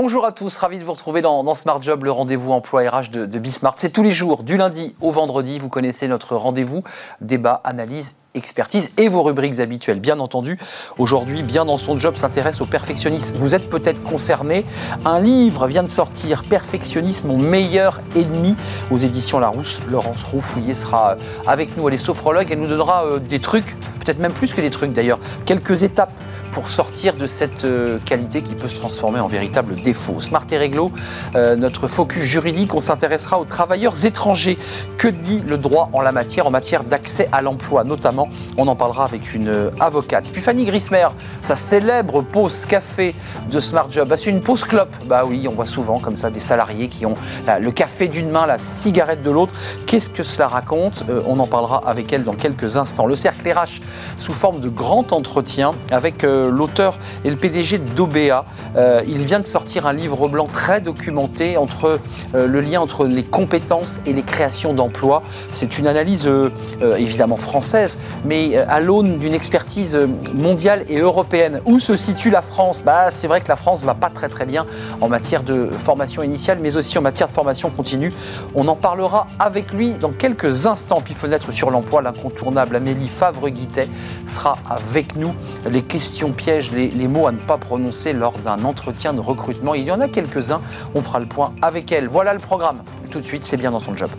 Bonjour à tous, ravi de vous retrouver dans, Smart Job, le rendez-vous emploi RH de, de Bismart. C'est tous les jours, du lundi au vendredi. Vous connaissez notre rendez-vous, débat, analyse expertise et vos rubriques habituelles. Bien entendu, aujourd'hui, bien dans son job, s'intéresse au perfectionnisme. Vous êtes peut-être concerné. Un livre vient de sortir, Perfectionnisme, mon meilleur ennemi, aux éditions Larousse. Laurence Roux-Fouillé sera avec nous. Elle est sophrologue. Elle nous donnera euh, des trucs, peut-être même plus que des trucs d'ailleurs, quelques étapes pour sortir de cette euh, qualité qui peut se transformer en véritable défaut. Smart et Réglo, euh, notre focus juridique, on s'intéressera aux travailleurs étrangers. Que dit le droit en la matière, en matière d'accès à l'emploi notamment On en parlera avec une euh, avocate. Puis Fanny Grismer, sa célèbre pause café de Smart Job. Ah, c'est une pause clope Bah oui, on voit souvent comme ça des salariés qui ont le café d'une main, la cigarette de l'autre. Qu'est-ce que cela raconte? On en parlera avec elle dans quelques instants. Le cercle RH sous forme de grand entretien avec l'auteur et le PDG d'OBA. Euh, il vient de sortir un livre blanc très documenté entre euh, le lien entre les compétences et les créations d'emplois. C'est une analyse euh, évidemment française, mais à l'aune d'une expertise mondiale et européenne. Où se situe la France? Bah, C'est vrai que la France va pas très très bien en matière de formation initiale, mais aussi en matière de formation continue. On en parlera avec lui dans quelques instants. Puis fenêtre sur l'emploi, l'incontournable Amélie Favre-Guittet sera avec nous. Les questions piège les, les, mots à ne pas prononcer lors d'un entretien de recrutement. Il y en a quelques-uns, on fera le point avec elle. Voilà le programme. Tout de suite, c'est bien dans son job.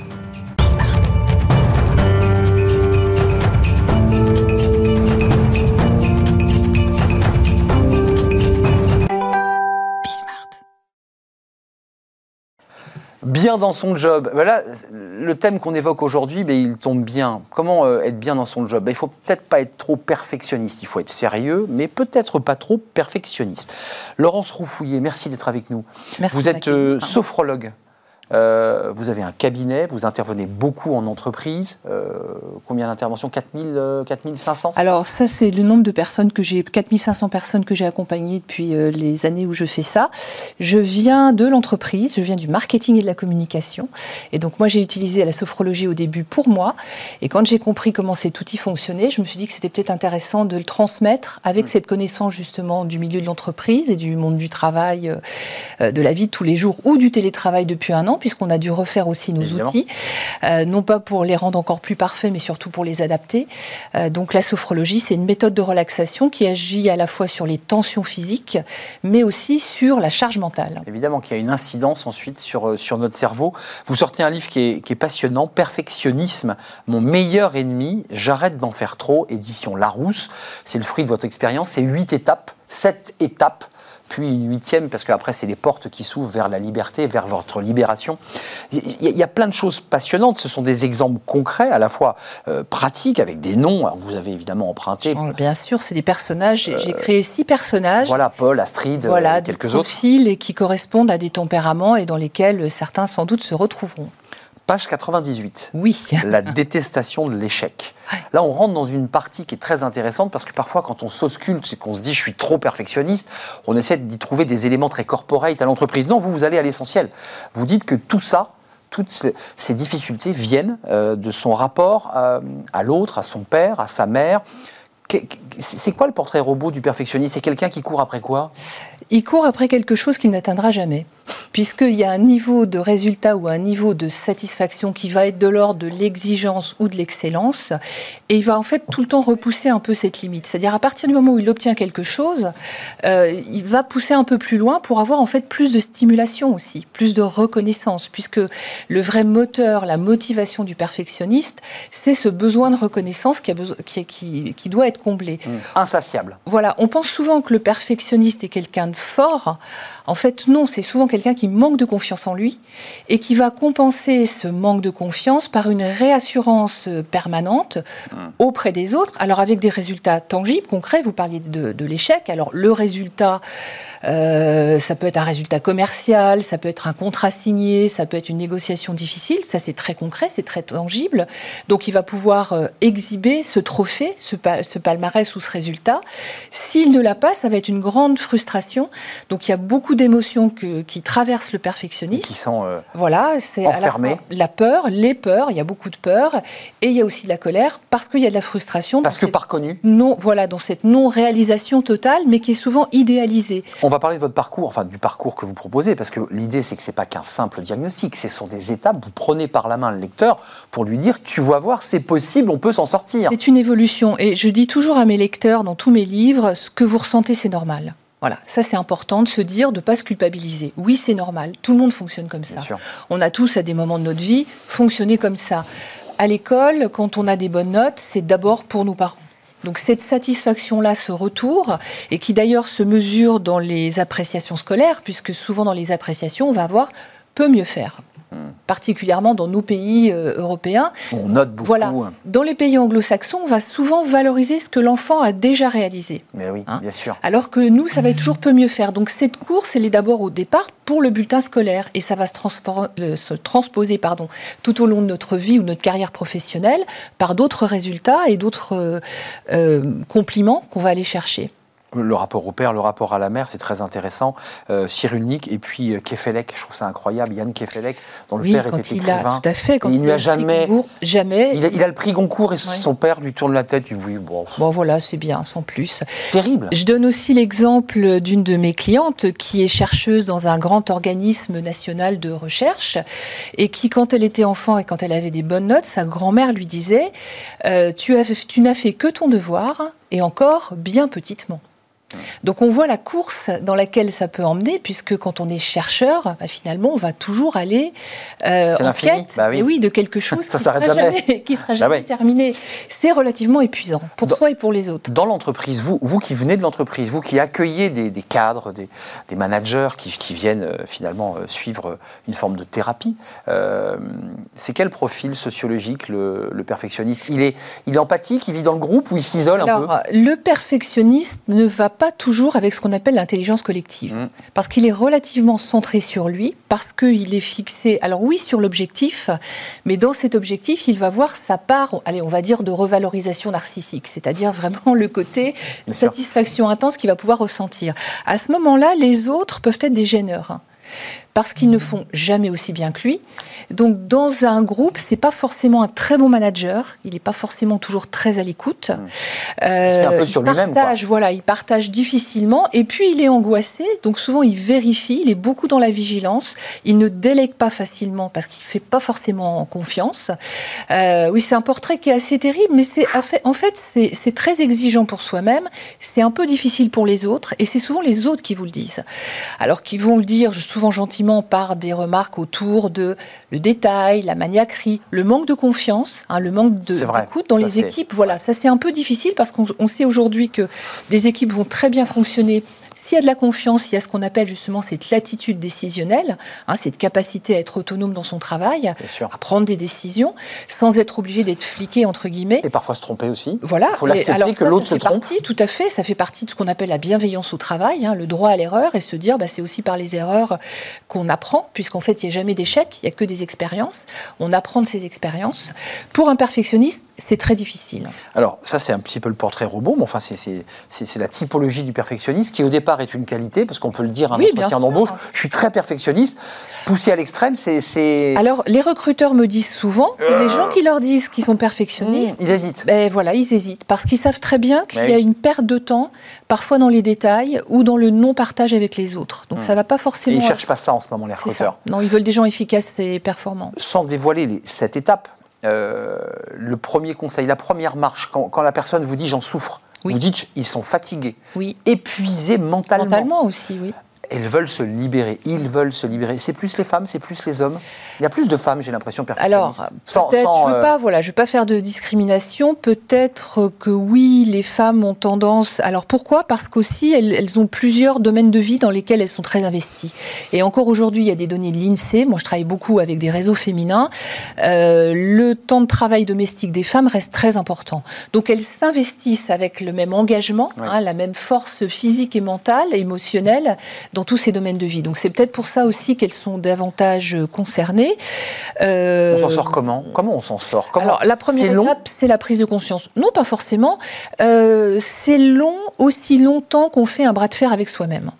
Bien dans son job. Voilà, le thème qu'on évoque aujourd'hui, mais il tombe bien. Comment euh, être bien dans son job? Ben, Il faut peut-être pas être trop perfectionniste. Il faut être sérieux, mais peut-être pas trop perfectionniste. Laurence Roufouillet, merci d'être avec nous. Merci Vous êtes euh, sophrologue. Euh, vous avez un cabinet, vous intervenez beaucoup en entreprise. Euh, combien d'interventions? 4000, 4500 euh, Alors ça, c'est le nombre de personnes que j'ai, 4500 personnes que j'ai accompagnées depuis les années où je fais ça. Je viens de l'entreprise, je viens du marketing et de la communication. Et donc moi, j'ai utilisé la sophrologie au début pour moi. Et quand j'ai compris comment cet outil fonctionnait, je me suis dit que c'était peut-être intéressant de le transmettre avec mm. cette connaissance justement du milieu de l'entreprise et du monde du travail, de la vie de tous les jours ou du télétravail depuis un an puisqu'on a dû refaire aussi nos outils, euh, non pas pour les rendre encore plus parfaits, mais surtout pour les adapter. Euh, donc la sophrologie, c'est une méthode de relaxation qui agit à la fois sur les tensions physiques, mais aussi sur la charge mentale. Évidemment qu'il y a une incidence ensuite sur, euh, sur notre cerveau. Vous sortez un livre qui est, qui est passionnant, Perfectionnisme, mon meilleur ennemi, j'arrête d'en faire trop, édition Larousse. C'est le fruit de votre expérience, c'est huit étapes, sept étapes puis une huitième, parce qu'après, c'est les portes qui s'ouvrent vers la liberté, vers votre libération. Il y, a plein de choses passionnantes. Ce sont des exemples concrets, à la fois euh, pratiques, avec des noms. vous avez évidemment emprunté. Bien sûr, c'est des personnages. J'ai créé six personnages. Voilà, Paul, Astrid, voilà, euh, quelques des profils et qui correspondent à des tempéraments et dans lesquels certains, sans doute, se retrouveront. Page 98. Oui. La détestation de l'échec. Là, on rentre dans une partie qui est très intéressante parce que parfois, quand on s'ausculte, c'est qu'on se dit je suis trop perfectionniste, on essaie d'y trouver des éléments très corporate à l'entreprise. Non, vous, vous allez à l'essentiel. Vous dites que tout ça, toutes ces difficultés viennent euh, de son rapport euh, à l'autre, à son père, à sa mère. C'est quoi le portrait robot du perfectionniste C'est quelqu'un qui court après quoi? Il court après quelque chose qu'il n'atteindra jamais puisqu'il y a un niveau de résultat ou un niveau de satisfaction qui va être de l'ordre de l'exigence ou de l'excellence, et il va en fait tout le temps repousser un peu cette limite. C'est-à-dire à partir du moment où il obtient quelque chose, euh, il va pousser un peu plus loin pour avoir en fait plus de stimulation aussi, plus de reconnaissance, puisque le vrai moteur, la motivation du perfectionniste, c'est ce besoin de reconnaissance qui, a besoin, qui, qui, qui doit être comblé. Mmh. Insatiable. Voilà, on pense souvent que le perfectionniste est quelqu'un de fort. En fait, non, c'est souvent quelqu'un quelqu'un qui manque de confiance en lui et qui va compenser ce manque de confiance par une réassurance permanente mmh. auprès des autres, alors avec des résultats tangibles, concrets. Vous parliez de, l'échec. Alors le résultat, euh, ça peut être un résultat commercial, ça peut être un contrat signé, ça peut être une négociation difficile. Ça, c'est très concret, c'est très tangible. Donc il va pouvoir euh, exhiber ce trophée, ce, ce palmarès ou ce résultat. S'il ne l'a pas, ça va être une grande frustration. Donc il y a beaucoup d'émotions qui traversent traversent le perfectionnisme. qui sont euh, voilà, c'est à la, fois la peur, les peurs, il y a beaucoup de peur, et il y a aussi de la colère, parce qu'il y a de la frustration. Parce que par connu Non, voilà, dans cette non-réalisation totale, mais qui est souvent idéalisée. On va parler de votre parcours, enfin du parcours que vous proposez, parce que l'idée, c'est que ce n'est pas qu'un simple diagnostic, ce sont des étapes, vous prenez par la main le lecteur pour lui dire, tu vas voir, c'est possible, on peut s'en sortir. C'est une évolution, et je dis toujours à mes lecteurs, dans tous mes livres, ce que vous ressentez, c'est normal. Voilà, ça c'est important de se dire, de ne pas se culpabiliser. Oui, c'est normal, tout le monde fonctionne comme ça. On a tous à des moments de notre vie fonctionné comme ça. À l'école, quand on a des bonnes notes, c'est d'abord pour nos parents. Donc cette satisfaction-là, ce retour, et qui d'ailleurs se mesure dans les appréciations scolaires, puisque souvent dans les appréciations, on va avoir peut mieux faire particulièrement dans nos pays euh, européens. On note beaucoup. Voilà. Dans les pays anglo-saxons, on va souvent valoriser ce que l'enfant a déjà réalisé. Mais oui, hein bien sûr. Alors que nous, ça va être toujours peu mieux faire. Donc cette course, elle est d'abord au départ pour le bulletin scolaire et ça va se, euh, se transposer pardon, tout au long de notre vie ou notre carrière professionnelle par d'autres résultats et d'autres euh, compliments qu'on va aller chercher le rapport au père, le rapport à la mère, c'est très intéressant. Euh, Cyrulnik et puis euh, Kefelec, je trouve ça incroyable. Yann Kefelec, dont le père était écrivain. tout à fait. il, il, a jamais, jamais. Il a, le prix Goncourt et son père lui tourne la tête. Il dit oui, bon. Bon voilà, c'est bien, sans plus. Terrible. Je donne aussi l'exemple d'une de mes clientes qui est chercheuse dans un grand organisme national de recherche et qui, quand elle était enfant et quand elle avait des bonnes notes, sa grand-mère lui disait euh, tu, tu n'as fait que ton devoir et encore bien petitement. Donc on voit la course dans laquelle ça peut emmener, puisque quand on est chercheur, bah, finalement, on va toujours aller euh, en quête bah oui. de quelque chose qui ne sera jamais, qui sera jamais bah terminé. C'est relativement épuisant pour soi et pour les autres. Dans l'entreprise, vous, vous qui venez de l'entreprise, vous qui accueillez des, cadres, des, managers qui, viennent euh, finalement euh, suivre une forme de thérapie, c'est quel profil sociologique le, perfectionniste? Il est, il est empathique, il vit dans le groupe ou il s'isole un peu? Le perfectionniste ne va pas toujours avec ce qu'on appelle l'intelligence collective. Mmh. Parce qu'il est relativement centré sur lui, parce qu'il est fixé, alors oui, sur l'objectif, mais dans cet objectif, il va voir sa part, allez, on va dire, de revalorisation narcissique, c'est-à-dire vraiment le côté satisfaction intense qu'il va pouvoir ressentir. À ce moment-là, les autres peuvent être des gêneurs parce qu'ils ne font jamais aussi bien que lui. Donc dans un groupe, c'est pas forcément un très bon manager, il n'est pas forcément toujours très à l'écoute. Mmh. Euh, un peu sur lui-même. Voilà, il partage difficilement et puis il est angoissé, donc souvent il vérifie, il est beaucoup dans la vigilance, il ne délègue pas facilement parce qu'il fait pas forcément confiance. Euh, oui, c'est un portrait qui est assez terrible, mais c'est en fait c'est très exigeant pour soi-même, c'est un peu difficile pour les autres et c'est souvent les autres qui vous le disent. Alors qu'ils vont le dire souvent gentiment par des remarques autour de le détail, la maniaquerie, le manque de confiance, hein, le manque d'écoute dans les équipes. Voilà, ça c'est un peu difficile parce qu'on sait aujourd'hui que des équipes vont très bien fonctionner s'il y a de la confiance, il y a ce qu'on appelle justement cette latitude décisionnelle, hein, cette capacité à être autonome dans son travail, à prendre des décisions, sans être obligé d'être fliqué, entre guillemets. Et parfois se tromper aussi. Voilà. Il faut l'accepter que l'autre se trompe. Partie, tout à fait, ça fait partie de ce qu'on appelle la bienveillance au travail, hein, le droit à l'erreur, et se dire, bah, c'est aussi par les erreurs qu'on apprend, puisqu'en fait, il n'y a jamais d'échec, il n'y a que des expériences. On apprend de ces expériences. Pour un perfectionniste, c'est très difficile. Alors, ça, c'est un petit peu le portrait robot, mais enfin, c'est la typologie du perfectionniste qui, au départ, est une qualité, parce qu'on peut le dire, un oui, entretien d'embauche. Je suis très perfectionniste. Poussé à l'extrême, c'est. Alors, les recruteurs me disent souvent, que les gens qui leur disent qu'ils sont perfectionnistes. Mmh, ils hésitent. Ben voilà, ils hésitent. Parce qu'ils savent très bien qu'il y a une perte de temps, parfois dans les détails ou dans le non-partage avec les autres. Donc, mmh. ça va pas forcément. Et ils cherchent pas ça en ce moment, les recruteurs. Non, ils veulent des gens efficaces et performants. Sans dévoiler cette étape, euh, le premier conseil, la première marche, quand, quand la personne vous dit j'en souffre, vous dites ils sont fatigués, oui. épuisés mentalement. Mentalement aussi, oui elles veulent se libérer. Ils veulent se libérer. C'est plus les femmes, c'est plus les hommes. Il y a plus de femmes, j'ai l'impression, perfectionnistes. Alors, peut-être, je ne veux euh, pas, voilà, je veux pas faire de discrimination. Peut-être que oui, les femmes ont tendance. Alors pourquoi? Parce qu'aussi, elles, ont plusieurs domaines de vie dans lesquels elles sont très investies. Et encore aujourd'hui, il y a des données de l'INSEE. Moi, je travaille beaucoup avec des réseaux féminins. Euh, le temps de travail domestique des femmes reste très important. Donc, elles s'investissent avec le même engagement, hein, la même force physique et mentale, émotionnelle dans tous ces domaines de vie. Donc c'est peut-être pour ça aussi qu'elles sont davantage concernées. Euh, on s'en sort comment? Comment on s'en sort? Comment Alors la première étape, c'est la prise de conscience. Non, pas forcément. Euh, c'est long aussi longtemps qu'on fait un bras de fer avec soi-même.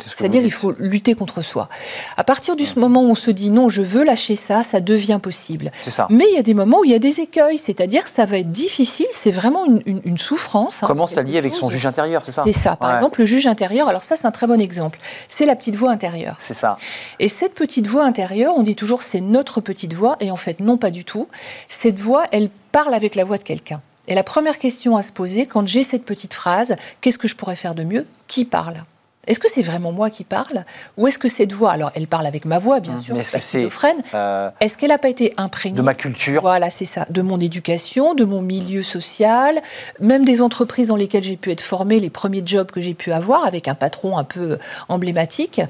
C'est-à-dire il faut lutter contre soi. À partir du moment où on se dit non, je veux lâcher ça, ça devient possible. Ça. Mais il y a des moments où il y a des écueils, c'est-à-dire ça va être difficile, c'est vraiment une, souffrance. Hein, Comment s'allier avec son juge intérieur, c'est ça C'est ça. Par exemple, le juge intérieur, alors ça c'est un très bon exemple. C'est la petite voix intérieure. C'est ça. Et cette petite voix intérieure, on dit toujours c'est notre petite voix, et en fait non pas du tout. Cette voix, elle parle avec la voix de quelqu'un. Et la première question à se poser, quand j'ai cette petite phrase, qu'est-ce que je pourrais faire de mieux? Qui parle? Est-ce que c'est vraiment moi qui parle Ou est-ce que cette voix, alors elle parle avec ma voix, bien mmh, sûr, est-ce schizophrène, euh, est-ce qu'elle n'a pas été imprégnée De ma culture? Voilà, c'est ça. De mon éducation, de mon milieu social, même des entreprises dans lesquelles j'ai pu être formée, les premiers jobs que j'ai pu avoir, avec un patron un peu emblématique.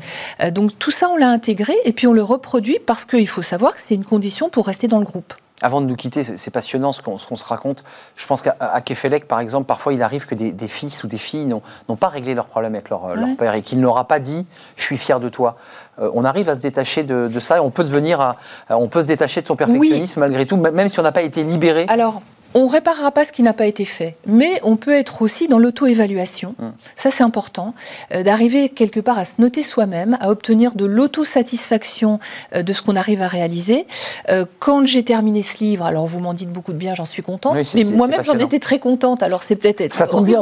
Euh, donc tout ça, on l'a intégré et puis on le reproduit parce qu'il faut savoir que c'est une condition pour rester dans le groupe. Avant de nous quitter, c'est passionnant ce qu'on se raconte. Je pense qu'à Kefelec, par exemple, parfois il arrive que des, fils ou des filles n'ont pas réglé leurs problèmes avec leur, père et qu'il n'aura pas dit « je suis fier de toi euh, On arrive à se détacher de, ça et on peut, devenir, on peut se détacher de son perfectionnisme malgré tout, même si on n'a pas été libéré. Alors, on réparera pas ce qui n'a pas été fait, mais on peut être aussi dans l'auto-évaluation. Hum. Ça, c'est important, euh, d'arriver quelque part à se noter soi-même, à obtenir de l'autosatisfaction euh, de ce qu'on arrive à réaliser. Euh, quand j'ai terminé ce livre, alors vous m'en dites beaucoup de bien, j'en suis contente, mais moi-même j'en étais très contente. Alors c'est peut-être être ça tombe bien.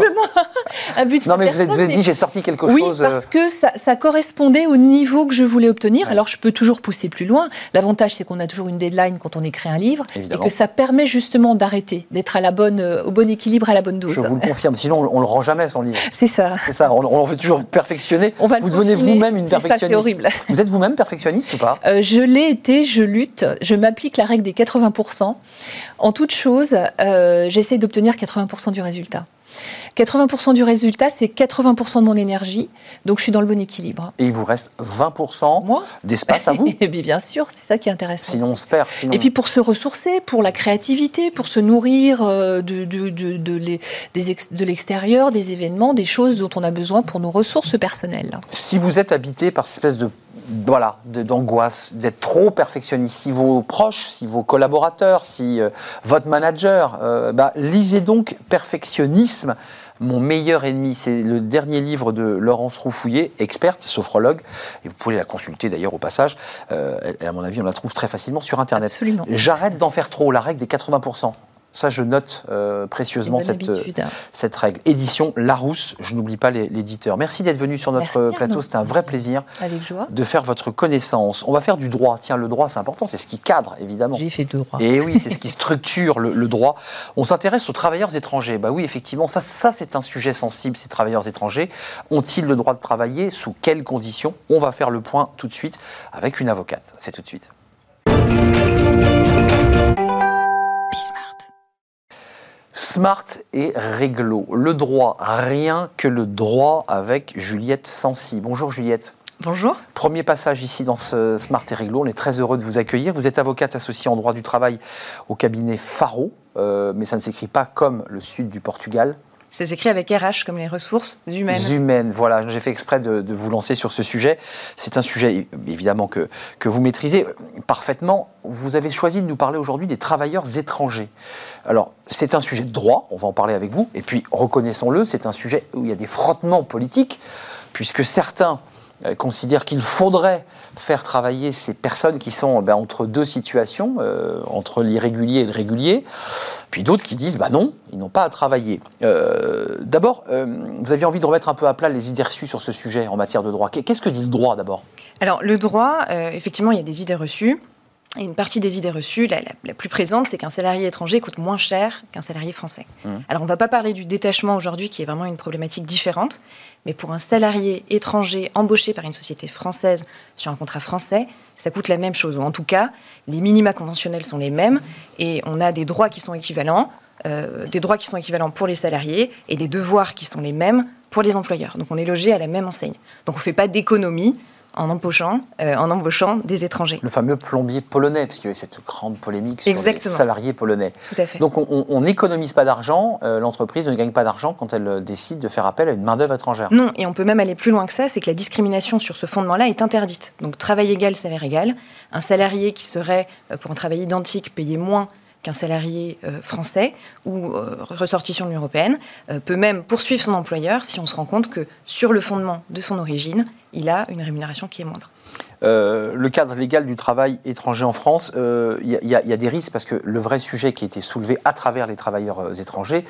un but non, mais vous avez dit j'ai sorti quelque oui, chose. Oui, parce que ça, correspondait au niveau que je voulais obtenir. Alors je peux toujours pousser plus loin. L'avantage, c'est qu'on a toujours une deadline quand on écrit un livre et que ça permet justement d'arrêter d'être à la bonne, euh, au bon équilibre, à la bonne dose. Je vous le confirme, sinon on, ne le rend jamais son livre. C'est ça. C'est ça, on, on fait toujours perfectionner. On va vous devenez vous-même une perfectionniste. C'est horrible. Vous êtes vous-même perfectionniste ou pas? Euh, Je l'ai été, je lutte, je m'applique la règle des 80%. En toute chose, euh, j'essaie d'obtenir 80% du résultat. 80% du résultat, c'est 80% de mon énergie, donc je suis dans le bon équilibre. Et il vous reste 20% d'espace à vous Et bien sûr, c'est ça qui est intéressant. Sinon on se perd. Et puis pour se ressourcer, pour la créativité, pour se nourrir euh, de, de, de, de l'extérieur, des événements, des choses dont on a besoin pour nos ressources personnelles. Si vous êtes habité par cette espèce de voilà, d'angoisse, d'être trop perfectionniste. Si vos proches, si vos collaborateurs, si euh, votre manager, euh, bah, lisez donc Perfectionnisme. Mon meilleur ennemi, c'est le dernier livre de Laurence Roufouillet, experte, sophrologue, et vous pouvez la consulter d'ailleurs au passage. Euh, à mon avis, on la trouve très facilement sur Internet. J'arrête d'en faire trop, la règle des 80%. Ça, je note euh, précieusement cette, euh, cette règle. Édition Larousse, je n'oublie pas l'éditeur. Merci d'être venu sur notre plateau, c'était un vrai plaisir de faire votre connaissance. On va faire du droit. Tiens, le droit, c'est important, c'est ce qui cadre, évidemment. J'ai fait du droit. Et oui, c'est ce qui structure le, droit. On s'intéresse aux travailleurs étrangers. Bah oui, effectivement, ça, ça c'est un sujet sensible, ces travailleurs étrangers. Ont-ils le droit de travailler Sous quelles conditions? On va faire le point tout de suite avec une avocate. C'est tout de suite. Smart et réglo. Le droit, rien que le droit avec Juliette Sancy. Bonjour Juliette. Bonjour. Premier passage ici dans ce Smart et Réglo. On est très heureux de vous accueillir. Vous êtes avocate associée en droit du travail au cabinet Faro, euh, mais ça ne s'écrit pas comme le sud du Portugal. C'est écrit avec RH comme les ressources humaines. Humaines, voilà. J'ai fait exprès de, vous lancer sur ce sujet. C'est un sujet évidemment que, que vous maîtrisez parfaitement. Vous avez choisi de nous parler aujourd'hui des travailleurs étrangers. Alors, c'est un sujet de droit, on va en parler avec vous. Et puis, reconnaissons-le, c'est un sujet où il y a des frottements politiques, puisque certains euh, considère qu'il faudrait faire travailler ces personnes qui sont ben, entre deux situations, euh, entre l'irrégulier et le régulier, puis d'autres qui disent bah non, ils n'ont pas à travailler. Euh, d'abord, vous aviez envie de remettre un peu à plat les idées reçues sur ce sujet en matière de droit. Qu'est-ce que dit le droit d'abord? Alors le droit, effectivement, il y a des idées reçues. Et une partie des idées reçues, la, plus présente, c'est qu'un salarié étranger coûte moins cher qu'un salarié français. Mmh. Alors on ne va pas parler du détachement aujourd'hui, qui est vraiment une problématique différente, mais pour un salarié étranger embauché par une société française sur un contrat français, ça coûte la même chose. Ou en tout cas, les minima conventionnels sont les mêmes, et on a des droits qui sont équivalents, euh, des droits qui sont équivalents pour les salariés, et des devoirs qui sont les mêmes pour les employeurs. Donc on est logé à la même enseigne. Donc on ne fait pas d'économie en embauchant, euh, en embauchant des étrangers. Le fameux plombier polonais, parce qu'il y avait cette grande polémique sur les salariés polonais. Tout à fait. Donc on n'économise pas d'argent, euh, l'entreprise ne gagne pas d'argent quand elle euh, décide de faire appel à une main-d'œuvre étrangère. Non, et on peut même aller plus loin que ça, c'est que la discrimination sur ce fondement-là est interdite. Donc travail égal, salaire égal. Un salarié qui serait, pour un travail identique, payé moins qu'un salarié euh, français ou ressortissant de l'Union européenne peut même poursuivre son employeur si on se rend compte que sur le fondement de son origine, il a une rémunération qui est moindre. le cadre légal du travail étranger en France, il y, a des risques parce que le vrai sujet qui a été soulevé à travers les travailleurs étrangers,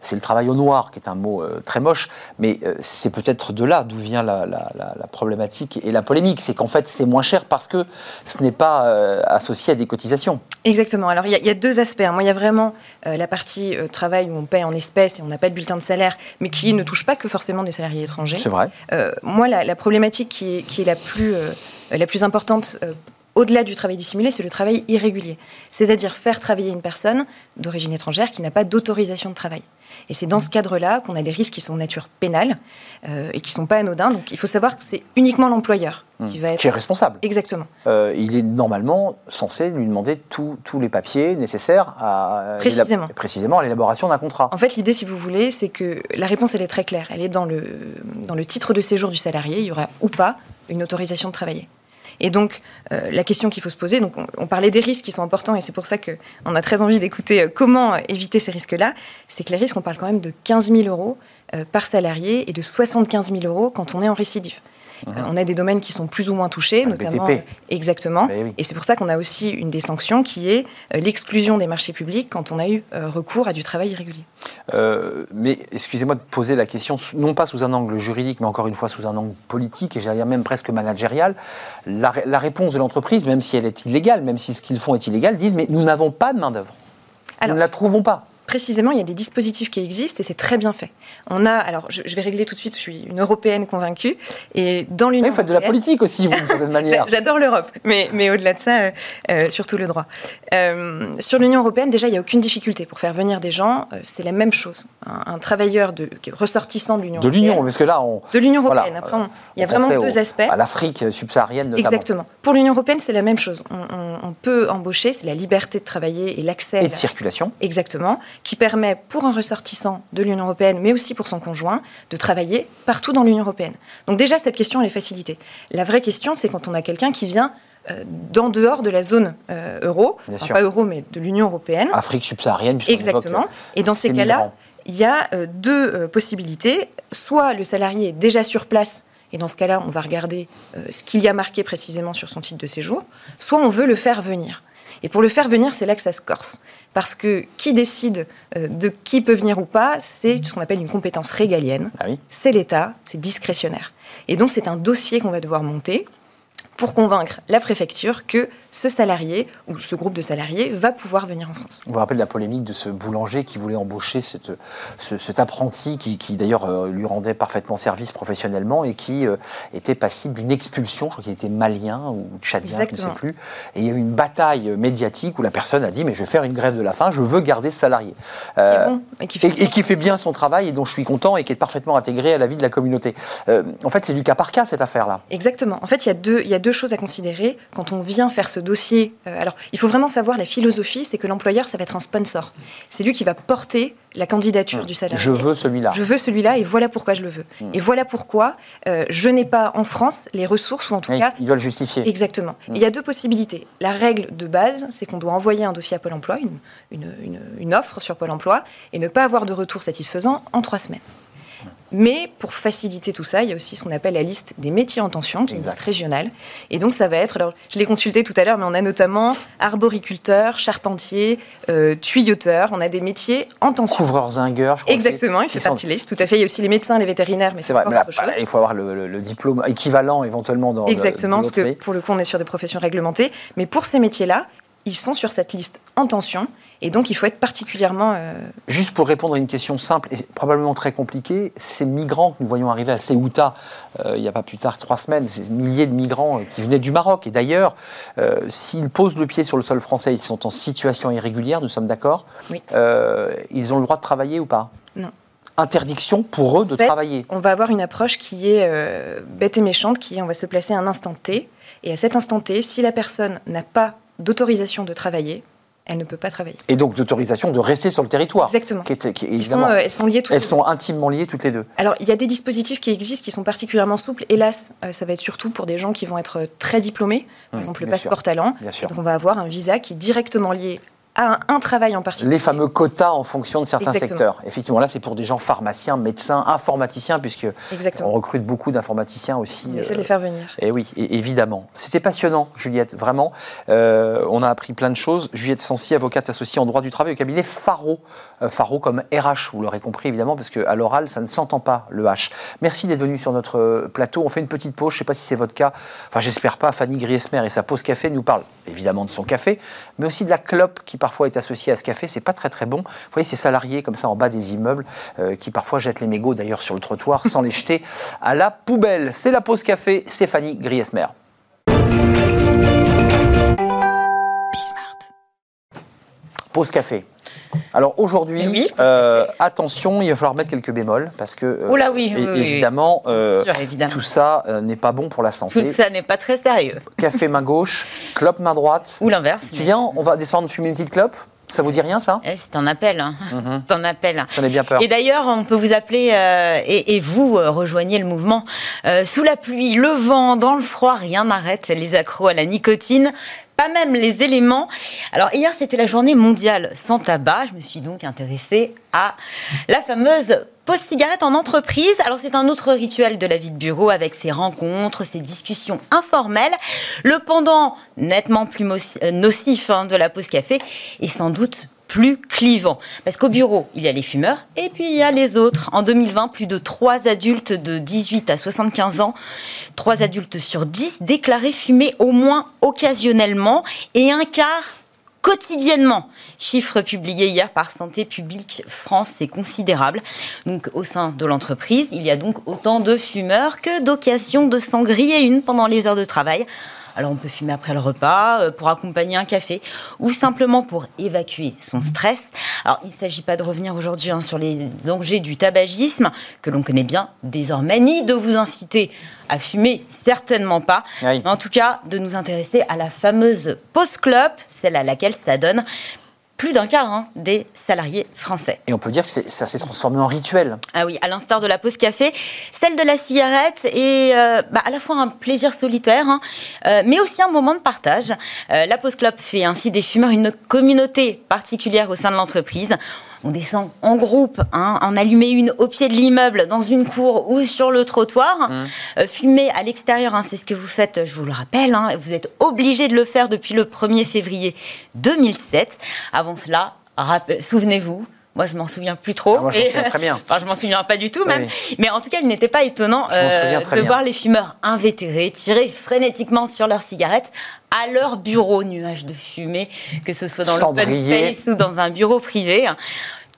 c'est le travail au noir, qui est un mot euh, très moche, mais euh, c'est peut-être de là d'où vient la, problématique et la polémique. C'est qu'en fait, c'est moins cher parce que ce n'est pas euh, associé à des cotisations. Exactement. Alors, il y, a deux aspects. Moi, il y a vraiment la partie travail où on paie en espèces et on n'a pas de bulletin de salaire, mais qui ne touche pas que forcément des salariés étrangers. C'est vrai. moi, la, problématique qui est, qui est, la, plus, la plus importante au-delà du travail dissimulé, c'est le travail irrégulier. C'est-à-dire faire travailler une personne d'origine étrangère qui n'a pas d'autorisation de travail. Et c'est dans ce cadre-là qu'on a des risques qui sont de nature pénale euh, et qui ne sont pas anodins. Donc il faut savoir que c'est uniquement l'employeur qui hmm. va être... Qui est responsable. Exactement. Euh, il est normalement censé lui demander tous les papiers nécessaires à, précisément. précisément à l'élaboration d'un contrat. En fait, l'idée, si vous voulez, c'est que la réponse, elle est très claire. Elle est dans le, dans le titre de séjour du salarié. Il y aura ou pas une autorisation de travailler. Et donc, euh, la question qu'il faut se poser, donc on, parlait des risques qui sont importants, et c'est pour ça qu'on a très envie d'écouter euh, comment éviter ces risques-là, c'est que les risques, on parle quand même de 15 000 euros euh, par salarié et de 75 000 euros quand on est en récidive. Euh, on a des domaines qui sont plus ou moins touchés, notamment. Euh, exactement. Ben Et c'est pour ça qu'on a aussi une des sanctions qui est euh, l'exclusion des marchés publics quand on a eu recours à du travail irrégulier. mais excusez-moi de poser la question, non pas sous un angle juridique, mais encore une fois sous un angle politique, et j'allais dire même presque managérial. La, la réponse de l'entreprise, même si elle est illégale, même si ce qu'ils font est illégal, disent mais nous n'avons pas de main-d'œuvre. Nous ne la trouvons pas précisément, il y a des dispositifs qui existent et c'est très bien fait. On a, alors je, vais régler tout de suite, je suis une européenne convaincue, et dans l'Union. Vous faites de la politique aussi, vous, de cette manière. J'adore l'Europe, mais, mais au-delà de ça, euh, euh, surtout le droit. Euh, sur l'Union européenne, déjà, il n'y a aucune difficulté pour faire venir des gens, c'est la même chose. Un, travailleur de, ressortissant de l'Union européenne. De l'Union, parce que là, on. De l'Union européenne. Après, il y a vraiment deux aspects. À l'Afrique subsaharienne, notamment. Exactement. Pour l'Union européenne, c'est la même chose. On, on peut embaucher, c'est la liberté de travailler et l'accès. Et de circulation. Exactement qui permet pour un ressortissant de l'Union européenne, mais aussi pour son conjoint, de travailler partout dans l'Union européenne. Donc déjà, cette question, elle est facilitée. La vraie question, c'est quand on a quelqu'un qui vient euh, d'en dehors de la zone euh, euro, pas euro, mais de l'Union européenne. Afrique subsaharienne, Exactement. Euh, Et dans ces cas-là, il y a deux possibilités. Soit le salarié est déjà sur place et dans ce cas-là, on va regarder ce qu'il y a marqué précisément sur son titre de séjour, soit on veut le faire venir. Et pour le faire venir, c'est là que ça se corse. Parce que qui décide euh, de qui peut venir ou pas, c'est ce qu'on appelle une compétence régalienne. Ah c'est l'État, c'est discrétionnaire. Et donc c'est un dossier qu'on va devoir monter pour convaincre la préfecture que ce salarié ou ce groupe de salariés va pouvoir venir en France. Vous vous rappelez la polémique de ce boulanger qui voulait embaucher cette, cet apprenti qui, d'ailleurs euh, lui rendait parfaitement service professionnellement et qui euh, était passible d'une expulsion, je crois qu'il était malien ou tchadien, je ne sais plus. Et il y a eu une bataille médiatique où la personne a dit mais je vais faire une grève de la faim, je veux garder ce salarié. Euh, et, qui fait, et, qui fait, bien son travail et dont je suis content et qui est parfaitement intégré à la vie de la communauté. en fait c'est du cas par cas cette affaire-là. Exactement. En fait il y a deux, il y a deux choses à considérer quand on vient faire ce dossier. Euh, alors, il faut vraiment savoir la philosophie, c'est que l'employeur, ça va être un sponsor. C'est lui qui va porter la candidature du salarié. Je veux celui-là. Je veux celui-là et voilà pourquoi je le veux. Hmm. Et voilà pourquoi euh, je n'ai pas en France les ressources, ou en tout cas... Ils doivent le justifier. Exactement. Hmm. Il y a deux possibilités. La règle de base, c'est qu'on doit envoyer un dossier à Pôle emploi, une, une offre sur Pôle emploi, et ne pas avoir de retour satisfaisant en trois semaines. Mais pour faciliter tout ça, il y a aussi ce qu'on appelle la liste des métiers en tension, qui est une liste régionale. Et donc, ça va être, alors je l'ai consulté tout à l'heure, mais on a notamment arboriculteur, charpentier, euh, tuyauteur. On a des métiers en tension. Couvreur zingueur, je crois. Exactement, il fait partie de liste, tout à fait. Il y a aussi les médecins, les vétérinaires, mais c'est vrai. chose. il faut avoir le, diplôme équivalent éventuellement dans Exactement, parce que pour le coup, on est sur des professions réglementées. Mais pour ces métiers-là, ils sont sur cette liste en tension. Et donc, il faut être particulièrement. Euh, Juste pour répondre à une question simple et probablement très compliquée, ces migrants que nous voyons arriver à Ceuta, euh, il n'y a pas plus tard que trois semaines, ces milliers de migrants euh, qui venaient du Maroc. Et d'ailleurs, s'ils posent le pied sur le sol français, ils sont en situation irrégulière, nous sommes d'accord Oui. ils ont le droit de travailler ou pas? Non interdiction pour eux de travailler. On va avoir une approche qui est bête et méchante, qui est on va se placer à un instant T, et à cet instant T, si la personne n'a pas d'autorisation de travailler, elle ne peut pas travailler. Et donc d'autorisation de rester sur le territoire. Exactement. Qui euh, elles sont liées toutes Elles sont intimement liées toutes les deux. Alors il y a des dispositifs qui existent qui sont particulièrement souples. Hélas, euh, ça va être surtout pour des gens qui vont être très diplômés, par mmh, exemple le passeport talent. Bien sûr. Donc on va avoir un visa qui est directement lié à un, travail en particulier. Les fameux quotas en fonction de certains secteurs. Effectivement, là, c'est pour des gens pharmaciens, médecins, informaticiens, puisque on recrute beaucoup d'informaticiens aussi. On essaie de les faire venir. Et oui, évidemment. C'était passionnant, Juliette, vraiment. on a appris plein de choses. Juliette Sancy, avocate associée en droit du travail au cabinet Faro. Faro comme RH, vous l'aurez compris, évidemment, parce qu'à l'oral, ça ne s'entend pas, le H. Merci d'être venu sur notre plateau. On fait une petite pause. Je ne sais pas si c'est votre cas. Enfin, j'espère pas. Fanny Griesmer et sa pause café nous parlent évidemment de son café, mais aussi de la clope qui parfois est associée à ce café. C'est pas très très bon. Vous voyez ces salariés comme ça en bas des immeubles euh, qui parfois jettent les mégots d'ailleurs sur le trottoir sans les jeter à la poubelle. C'est la pause café. Stéphanie Griesmer. Pause café. Alors aujourd'hui, euh, attention, il va falloir mettre quelques bémols parce que euh, là oui, évidemment, euh, tout ça n'est pas bon pour la santé. Tout ça n'est pas très sérieux. Café main gauche, clope main droite. Ou l'inverse. Tu viens, on va descendre fumer une petite clope ça vous dit rien, ça? Eh, C'est un appel. Hein. Mhm. C'est un appel. J'en ai bien peur. Et d'ailleurs, on peut vous appeler, et, vous rejoignez le mouvement. sous la pluie, le vent, dans le froid, rien n'arrête les accros à la nicotine pas même les éléments. Alors hier, c'était la journée mondiale sans tabac. Je me suis donc intéressée à la fameuse pause cigarette en entreprise. Alors c'est un autre rituel de la vie de bureau avec ses rencontres, ses discussions informelles. Le pendant nettement plus euh, nocif hein, de la pause café et sans doute plus clivant. Parce qu'au bureau, il y a les fumeurs et puis il y a les autres. En 2020, plus de 3 adultes de 18 à 75 ans, 3 adultes sur 10 déclaraient fumer au moins occasionnellement et un quart quotidiennement. Chiffre publié hier par Santé publique France, c'est considérable. Donc au sein de l'entreprise, il y a donc autant de fumeurs que d'occasions de s'en griller une pendant les heures de travail. Alors on peut fumer après le repas, euh, pour accompagner un café, ou simplement pour évacuer son stress. Alors il ne s'agit pas de revenir aujourd'hui hein, sur les dangers du tabagisme, que l'on connaît bien désormais, ni de vous inciter à fumer, certainement pas. Mais en tout cas, de nous intéresser à la fameuse post-clope, celle à laquelle ça donne plus d'un quart hein, des salariés français. Et on peut dire que ça s'est transformé en rituel. Ah oui, à l'instar de la pause café, celle de la cigarette est euh, bah, à la fois un plaisir solitaire, hein, euh, mais aussi un moment de partage. Euh, la pause club fait ainsi des fumeurs une communauté particulière au sein de l'entreprise on descend en groupe, hein, en allumer une au pied de l'immeuble, dans une cour ou sur le trottoir. Mmh. Euh, fumer à l'extérieur, hein, c'est ce que vous faites, je vous le rappelle. Hein, vous êtes obligé de le faire depuis le 1er février 2007. Avant cela, souvenez-vous, moi, je m'en souviens plus trop. Ah, moi, je très bien. enfin, je m'en souviens pas du tout, même. Mais en tout cas, il n'était pas étonnant euh, de voir les fumeurs invétérés tirer frénétiquement sur leurs cigarettes à leur bureau, nuage de fumée, que ce soit dans l'open space ou dans un bureau privé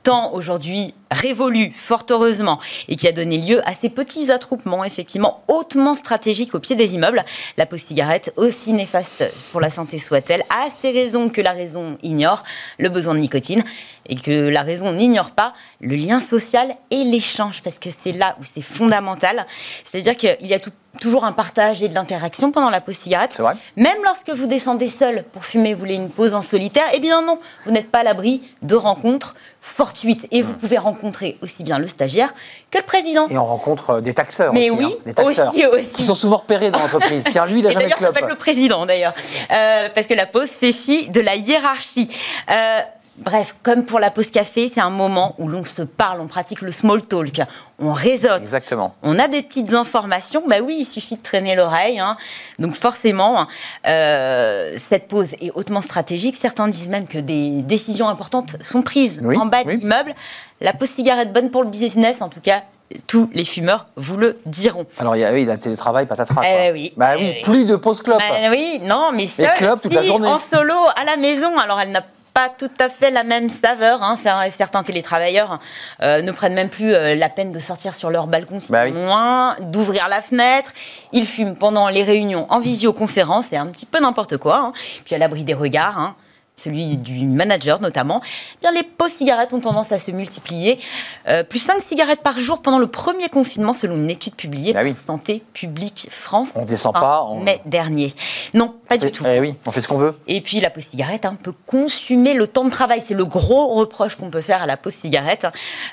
temps aujourd'hui révolu, fort heureusement, et qui a donné lieu à ces petits attroupements, effectivement, hautement stratégiques au pied des immeubles. La pause cigarette, aussi néfaste pour la santé soit-elle, a ces raisons que la raison ignore, le besoin de nicotine, et que la raison n'ignore pas le lien social et l'échange, parce que c'est là où c'est fondamental. C'est-à-dire qu'il y a toujours un partage et de l'interaction pendant la pause cigarette. Même lorsque vous descendez seul pour fumer, vous voulez une pause en solitaire, eh bien non, vous n'êtes pas à l'abri de rencontres fortuites. Et vous pouvez rencontrer aussi bien le stagiaire que le président. Et on rencontre euh, des taxeurs Mais aussi. oui, hein, des taxeurs, aussi, Qui sont souvent repérés dans l'entreprise. Tiens, lui, il n'a jamais de club. D'ailleurs, ça le président, d'ailleurs. Euh, parce que la pause fait fi de la hiérarchie. Euh, Bref, comme pour la pause café, c'est un moment où l'on se parle, on pratique le small talk, on réseaute. Exactement. On a des petites informations. Bah oui, il suffit de traîner l'oreille. Hein. Donc forcément, euh, cette pause est hautement stratégique. Certains disent même que des décisions importantes sont prises en bas de l'immeuble. La pause cigarette bonne pour le business, en tout cas, tous les fumeurs vous le diront. Alors il y a, oui, le télétravail, patatras. Eh oui. Bah oui, eh plus de pause clope. Bah oui, non, mais ça, toute la journée. en solo à la maison. Alors elle n'a pas tout à fait la même saveur. Hein. Certains télétravailleurs euh, ne prennent même plus euh, la peine de sortir sur leur balcon, bah moins d'ouvrir la fenêtre. Ils fument pendant les réunions en visioconférence, c'est un petit peu n'importe quoi. Hein. Puis à l'abri des regards. Hein celui du manager notamment, bien les pots cigarettes ont tendance à se multiplier. Euh, plus 5 cigarettes par jour pendant le premier confinement, selon une étude publiée bah par Santé publique France. On descend pas. En mai dernier. Non, pas du tout. Eh oui, on fait ce qu'on veut. Et puis la pause cigarette hein, peut consumer le temps de travail. C'est le gros reproche qu'on peut faire à la pause cigarette.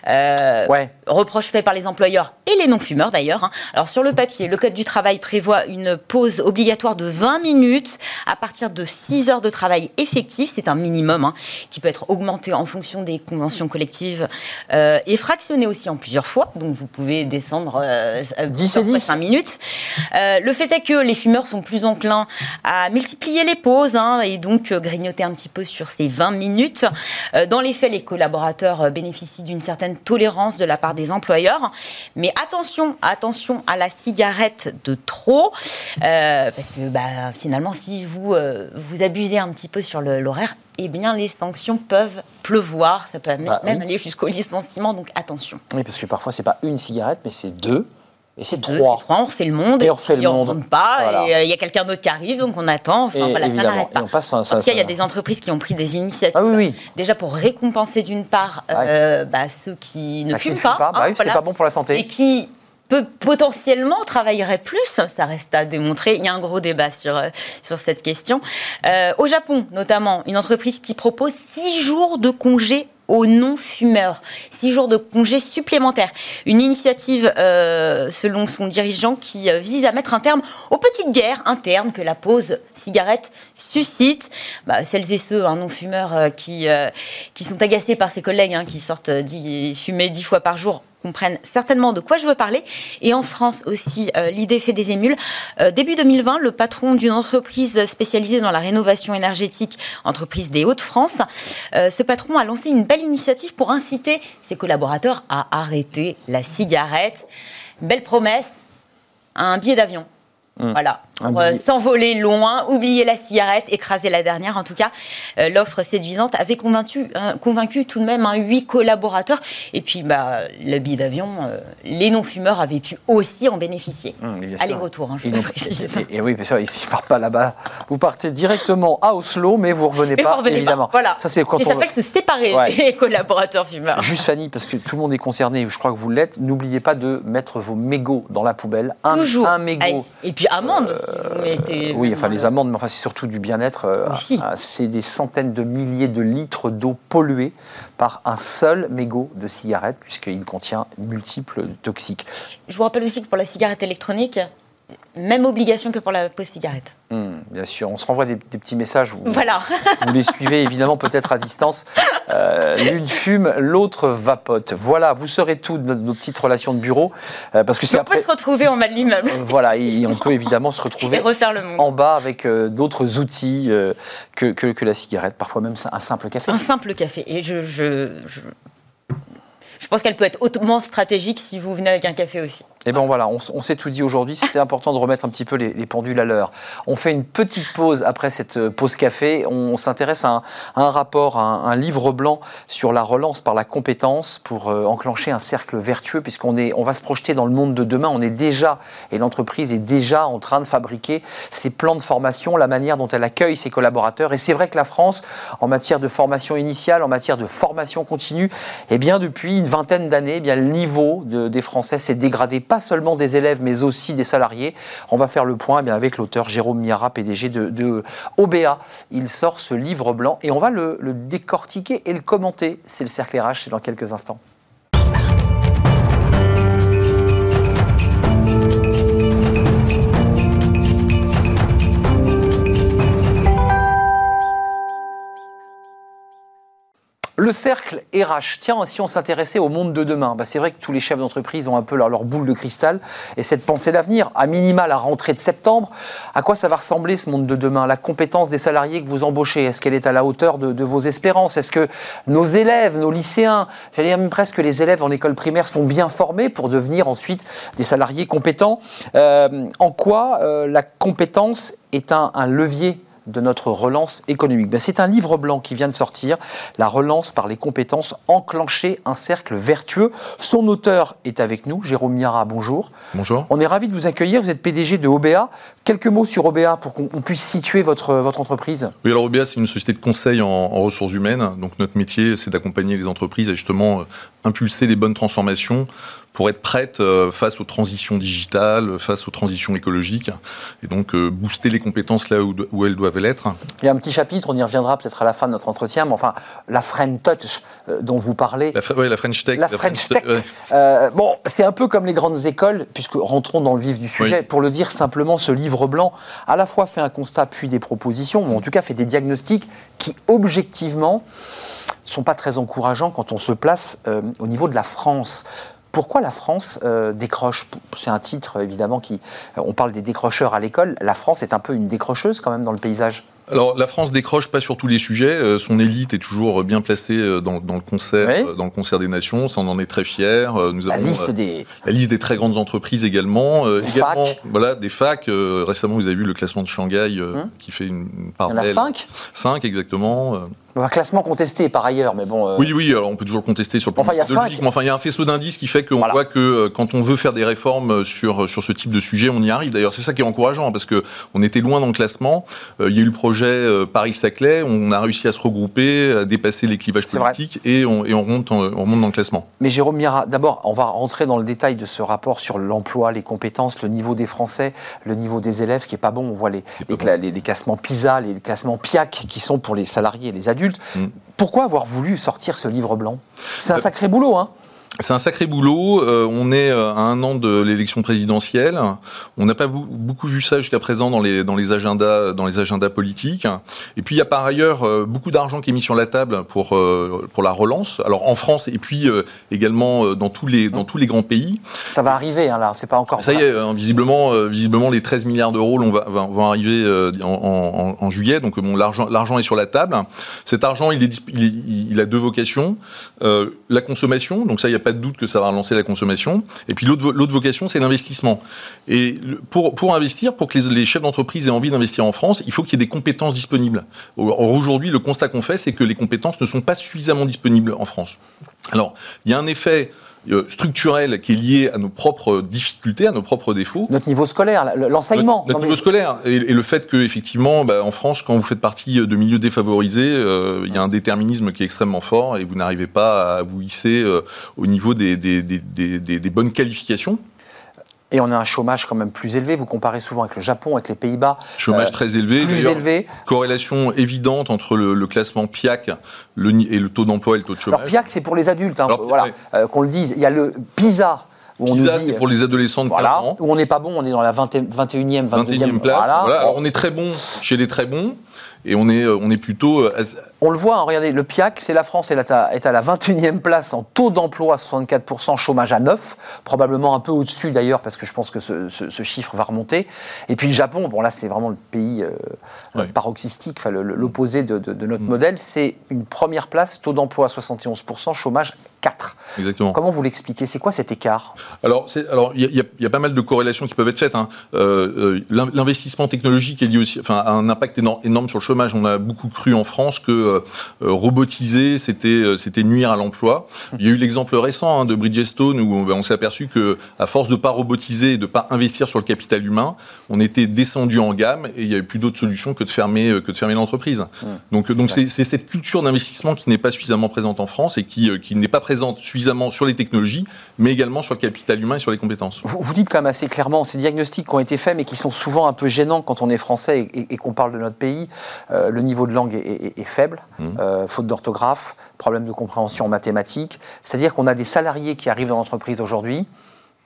Euh, ouais. Reproche fait par les employeurs et les non-fumeurs d'ailleurs. Hein. Alors sur le papier, le Code du travail prévoit une pause obligatoire de 20 minutes à partir de 6 heures de travail effectif c'est un minimum hein, qui peut être augmenté en fonction des conventions collectives euh, et fractionné aussi en plusieurs fois. Donc vous pouvez descendre 10 et 10. 5 minutes. le fait est que les fumeurs sont plus enclins à multiplier les pauses hein, et donc grignoter un petit peu sur ces 20 minutes. dans les faits, les collaborateurs bénéficient d'une certaine tolérance de la part des employeurs. Mais attention, attention à la cigarette de trop, euh, parce que bah, finalement, si vous, euh, vous abusez un petit peu sur l'horaire, eh bien, les sanctions peuvent pleuvoir, ça peut bah même aller jusqu'au licenciement, donc attention. Oui, parce que parfois, c'est pas une cigarette, mais c'est deux. Et c'est trois. trois. on refait le monde. Et on refait le monde. On pas. Et euh, il y a quelqu'un d'autre qui arrive, donc on attend. Enfin, voilà, ça n'arrête pas. en tout cas, il y a des entreprises qui ont pris des initiatives. Ah, oui, oui. Déjà pour récompenser d'une part euh, bah, ceux qui ne fument pas. pas. Bah hein, c'est pas bon pour la santé. Et qui potentiellement travaillerait plus. Ça reste à démontrer. Il y a un gros débat sur, euh, sur cette question. au Japon, notamment, une entreprise qui propose six jours de congé aux non-fumeurs. Six jours de congés supplémentaires. Une initiative, euh, selon son dirigeant, qui euh, vise à mettre un terme aux petites guerres internes que la pause cigarette suscite. Bah, celles et ceux, un non-fumeurs, euh, qui, qui sont agacés par ses collègues hein, qui sortent fumer dix fois par jour comprennent certainement de quoi je veux parler. Et en France aussi, euh, l'idée fait des émules. Euh, début 2020, le patron d'une entreprise spécialisée dans la rénovation énergétique, entreprise des Hauts-de-France, euh, ce patron a lancé une belle initiative pour inciter ses collaborateurs à arrêter la cigarette. Belle promesse, un billet d'avion Mm. Voilà. Euh, s'envoler loin, oublier la cigarette, écraser la dernière. En tout cas, euh, l'offre séduisante avait convaincu, convaincu tout de même un huit collaborateurs. Et puis, bah, le billet d'avion, euh, les non-fumeurs avaient pu aussi en bénéficier. Mm, Aller-retour, hein, je et, oui, mais ça, ils ne partent pas là-bas. Vous partez directement à Oslo, mais vous ne revenez pas, évidemment. Voilà. Ça, c'est quand ça s'appelle se séparer des collaborateurs fumeurs. Juste Fanny, parce que tout le monde est concerné, je crois que vous l'êtes, n'oubliez pas de mettre vos mégots dans la poubelle. Un, Toujours. Un mégot. Et puis amende si vous mettez. Oui, enfin les amendes, mais enfin c'est surtout du bien-être. Euh, c'est des centaines de milliers de litres d'eau polluée par un seul mégot de cigarette, puisqu'il contient multiples toxiques. Je vous rappelle aussi que pour la cigarette électronique, même obligation que pour la pause cigarette. Hmm, bien sûr, on se renvoie des, petits messages. Vous, voilà. vous les suivez évidemment peut-être à distance. Euh, l'une fume, l'autre vapote. Voilà, vous saurez tout de nos, petites relations de bureau. Euh, parce que on peut se retrouver en bas de l'immeuble. Euh, voilà, et on peut évidemment se retrouver refaire le monde. en bas avec d'autres outils que, que, la cigarette, parfois même un simple café. Un simple café. Et je, je, je pense qu'elle peut être hautement stratégique si vous venez avec un café aussi. Eh bien voilà, on, s'est tout dit aujourd'hui. C'était important de remettre un petit peu les, pendules à l'heure. On fait une petite pause après cette euh, pause café. On, s'intéresse à, un rapport, à un, livre blanc sur la relance par la compétence pour euh, enclencher un cercle vertueux, puisqu'on on va se projeter dans le monde de demain. On est déjà, et l'entreprise est déjà en train de fabriquer ses plans de formation, la manière dont elle accueille ses collaborateurs. Et c'est vrai que la France, en matière de formation initiale, en matière de formation continue, eh bien depuis une vingtaine d'années, eh le niveau des Français s'est dégradé pas seulement des élèves, mais aussi des salariés. On va faire le point eh bien, avec l'auteur Jérôme Miara, PDG de, de, OBA. Il sort ce livre blanc et on va le, décortiquer et le commenter. C'est le cercle RH, c'est dans quelques instants. Le cercle RH, tiens, si on s'intéressait au monde de demain, bah c'est vrai que tous les chefs d'entreprise ont un peu leur, boule de cristal et cette pensée d'avenir, à minima la rentrée de septembre, à quoi ça va ressembler ce monde de demain? La compétence des salariés que vous embauchez, est-ce qu'elle est à la hauteur de, vos espérances? Est-ce que nos élèves, nos lycéens, j'allais dire même presque les élèves en école primaire sont bien formés pour devenir ensuite des salariés compétents? Euh, En quoi euh, la compétence est un, un levier de notre relance économique ben, C'est un livre blanc qui vient de sortir, La relance par les compétences, enclencher un cercle vertueux. Son auteur est avec nous, Jérôme Miara, bonjour. Bonjour. On est ravi de vous accueillir, vous êtes PDG de OBA. Quelques mots sur OBA pour qu'on puisse situer votre, votre entreprise. Oui, alors OBA, c'est une société de conseil en, ressources humaines. Donc notre métier, c'est d'accompagner les entreprises à justement euh, impulser les bonnes transformations pour être prête euh, face aux transitions digitales, face aux transitions écologiques, et donc euh, booster les compétences là où, elles doivent l'être. Il y a un petit chapitre, on y reviendra peut-être à la fin de notre entretien, mais enfin, la French Touch euh, dont vous parlez. La, ouais, la French Tech. La, French, Tech. bon, c'est un peu comme les grandes écoles, puisque rentrons dans le vif du sujet. Pour le dire simplement, ce livre blanc à la fois fait un constat puis des propositions, ou en tout cas fait des diagnostics qui, objectivement, sont pas très encourageants quand on se place au niveau de la France. Pourquoi la France euh, décroche C'est un titre, évidemment, qui. On parle des décrocheurs à l'école. La France est un peu une décrocheuse, quand même, dans le paysage alors la France décroche pas sur tous les sujets. Euh, son élite est toujours bien placée euh, dans, le concert, dans le concert des nations. Ça, on en est très. Nous la liste des la liste des très grandes entreprises également. Des également, facs. voilà, des facs. récemment, vous avez vu le classement de Shanghai hum. qui fait une, part. Il y en a cinq. Cinq exactement. Un classement contesté par ailleurs, mais bon. Euh, oui, oui, alors on peut toujours contester sur le plan enfin, mais enfin, il y a un faisceau d'indices qui fait qu'on voit que euh, quand on veut faire des réformes euh, sur, sur ce type de sujet, on y arrive. D'ailleurs, c'est ça qui est encourageant, parce qu'on était loin dans le classement. il y a eu le projet Paris-Saclay, on a réussi à se regrouper, à dépasser les clivages politiques, et on, et on, remonte on remonte dans le classement. Mais Jérôme Mira, d'abord, on va rentrer dans le détail de ce rapport sur l'emploi, les compétences, le niveau des Français, le niveau des élèves qui est pas bon. On voit les, les, les, classements PISA, les classements PIAC qui sont pour les salariés et les adultes. Mm. Pourquoi avoir voulu sortir ce livre blanc? C'est un euh, sacré boulot, hein c'est un sacré boulot. Euh, on est euh, à un an de l'élection présidentielle. On n'a pas beaucoup vu ça jusqu'à présent dans les, dans les agendas dans les agendas politiques. Et puis il y a par ailleurs euh, beaucoup d'argent qui est mis sur la table pour pour la relance. Alors en France et puis également dans tous les dans tous les grands pays. Ça va arriver hein, là. C'est pas encore. Ça y est. Visiblement visiblement les 13 milliards d'euros vont, vont, arriver en, en, juillet. Donc bon l'argent l'argent est sur la table. Cet argent il est il, il a deux vocations. la consommation. Donc ça il y a pas de doute que ça va relancer la consommation. Et puis l'autre vocation, c'est l'investissement. Et pour, pour investir, pour que les, chefs d'entreprise aient envie d'investir en France, il faut qu'il y ait des compétences disponibles. Aujourd'hui, le constat qu'on fait, c'est que les compétences ne sont pas suffisamment disponibles en France. Alors, il y a un effet structurel qui est lié à nos propres difficultés, à nos propres défauts. Notre niveau scolaire, l'enseignement. Notre, niveau scolaire et, le fait que effectivement, bah, en France, quand vous faites partie de milieux défavorisés, euh, il y a un déterminisme qui est extrêmement fort et vous n'arrivez pas à vous hisser euh, au niveau des, des, des bonnes qualifications. Et on a un chômage quand même plus élevé. Vous comparez souvent avec le Japon, avec les Pays-Bas. Chômage très élevé. Plus élevé. Corrélation évidente entre le, classement PIAC et le taux d'emploi et le taux de chômage. Alors PIAC, c'est pour les adultes, hein, voilà, euh, qu'on le dise. Il y a le PISA. Où on PISA, c'est pour les adolescents de voilà, ans. Où on n'est pas bon, on est dans la 20, 21e, 22e, place. Voilà. Alors on est très bon chez les très bons et on est, euh, on est plutôt. Euh, on le voit, hein, regardez, le PIAC, c'est la France, elle est à la 21e place en taux d'emploi à 64%, chômage à 9, probablement un peu au-dessus d'ailleurs, parce que je pense que ce, chiffre va remonter. Et puis le Japon, bon là c'est vraiment le pays euh, paroxystique, l'opposé de, notre mm. modèle, c'est une première place, taux d'emploi à 71%, chômage 4. Exactement. Comment vous l'expliquez? C'est quoi cet écart? Alors, il y, y, a pas mal de corrélations qui peuvent être faites. Hein. L'investissement technologique est lié aussi, enfin, a un impact énorme, énorme sur le chômage on a beaucoup cru en France que euh, euh, robotiser, c'était euh, c'était nuire à l'emploi. Il y a eu l'exemple récent hein, de Bridgestone où ben, on s'est aperçu que à force de pas robotiser et de pas investir sur le capital humain, on était descendu en gamme et il y avait plus d'autres solutions que de fermer que de fermer l'entreprise. Donc donc c'est cette culture d'investissement qui n'est pas suffisamment présente en France et qui qui n'est pas présente suffisamment sur les technologies, mais également sur le capital humain et sur les compétences. Vous, vous dites quand même assez clairement ces diagnostics qui ont été faits, mais qui sont souvent un peu gênants quand on est français et qu'on parle de notre pays. Euh, le niveau de langue est, faible, mmh. euh, faute d'orthographe, problème de compréhension en mathématiques. C'est-à-dire qu'on a des salariés qui arrivent dans l'entreprise aujourd'hui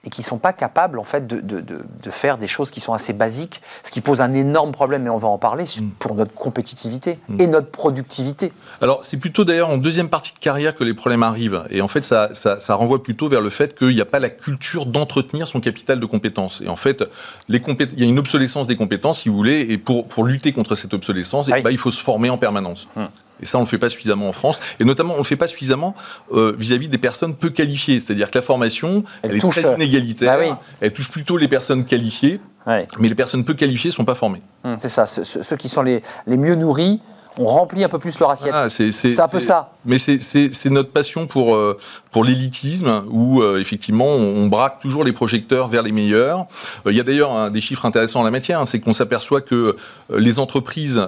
et qui ne sont pas capables en fait de, de, de, faire des choses qui sont assez basiques, ce qui pose un énorme problème, et on va en parler, mm. pour notre compétitivité mm. et notre productivité. Alors c'est plutôt d'ailleurs en deuxième partie de carrière que les problèmes arrivent, et en fait ça, ça, ça renvoie plutôt vers le fait qu'il n'y a pas la culture d'entretenir son capital de compétences. Et en fait, les il y a une obsolescence des compétences, si vous voulez, et pour, pour lutter contre cette obsolescence, et, bah, il faut se former en permanence. Mm. Et ça, on ne le fait pas suffisamment en France. Et notamment, on ne le fait pas suffisamment euh, vis-à-vis des personnes peu qualifiées. C'est-à-dire que la formation, elle, est très euh, inégalitaire. Bah elle touche plutôt les personnes qualifiées. Mais les personnes peu qualifiées ne sont pas formées. Hum, c'est ça. Ceux, qui sont les, les mieux nourris on remplit un peu plus leur assiette. c'est un peu ça. Mais c'est notre passion pour, euh, pour l'élitisme, où effectivement on, braque toujours les projecteurs vers les meilleurs. Il y a d'ailleurs des chiffres intéressants en la matière, hein, c'est qu'on s'aperçoit que les entreprises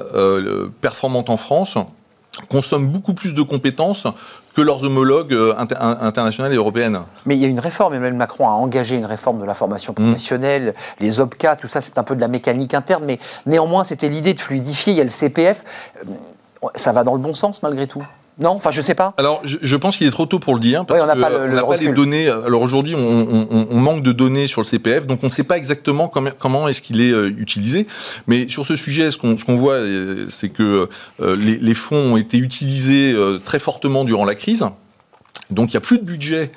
performantes en France consomment beaucoup plus de compétences que leurs homologues euh, inter- internationales et européennes. Mais il y a une réforme, Emmanuel Macron a engagé une réforme de la formation professionnelle, les OPCA, tout ça, c'est un peu de la mécanique interne, mais néanmoins, c'était l'idée de fluidifier. Il y a le CPF. Euh, Ça va dans le bon sens, malgré tout Non Enfin, je sais pas. Alors, je, je pense qu'il est trop tôt pour le dire, parce Oui, on n'a pas le- le n'a pas les données. Alors aujourd'hui, on, on- on- on manque de données sur le CPF, donc on ne sait pas exactement comment, comment est-ce qu'il est euh, utilisé. Mais sur ce sujet, ce qu'on ce voit, euh, c'est que euh, les, les fonds ont été utilisés très fortement durant la crise. Donc il n'y a plus de budget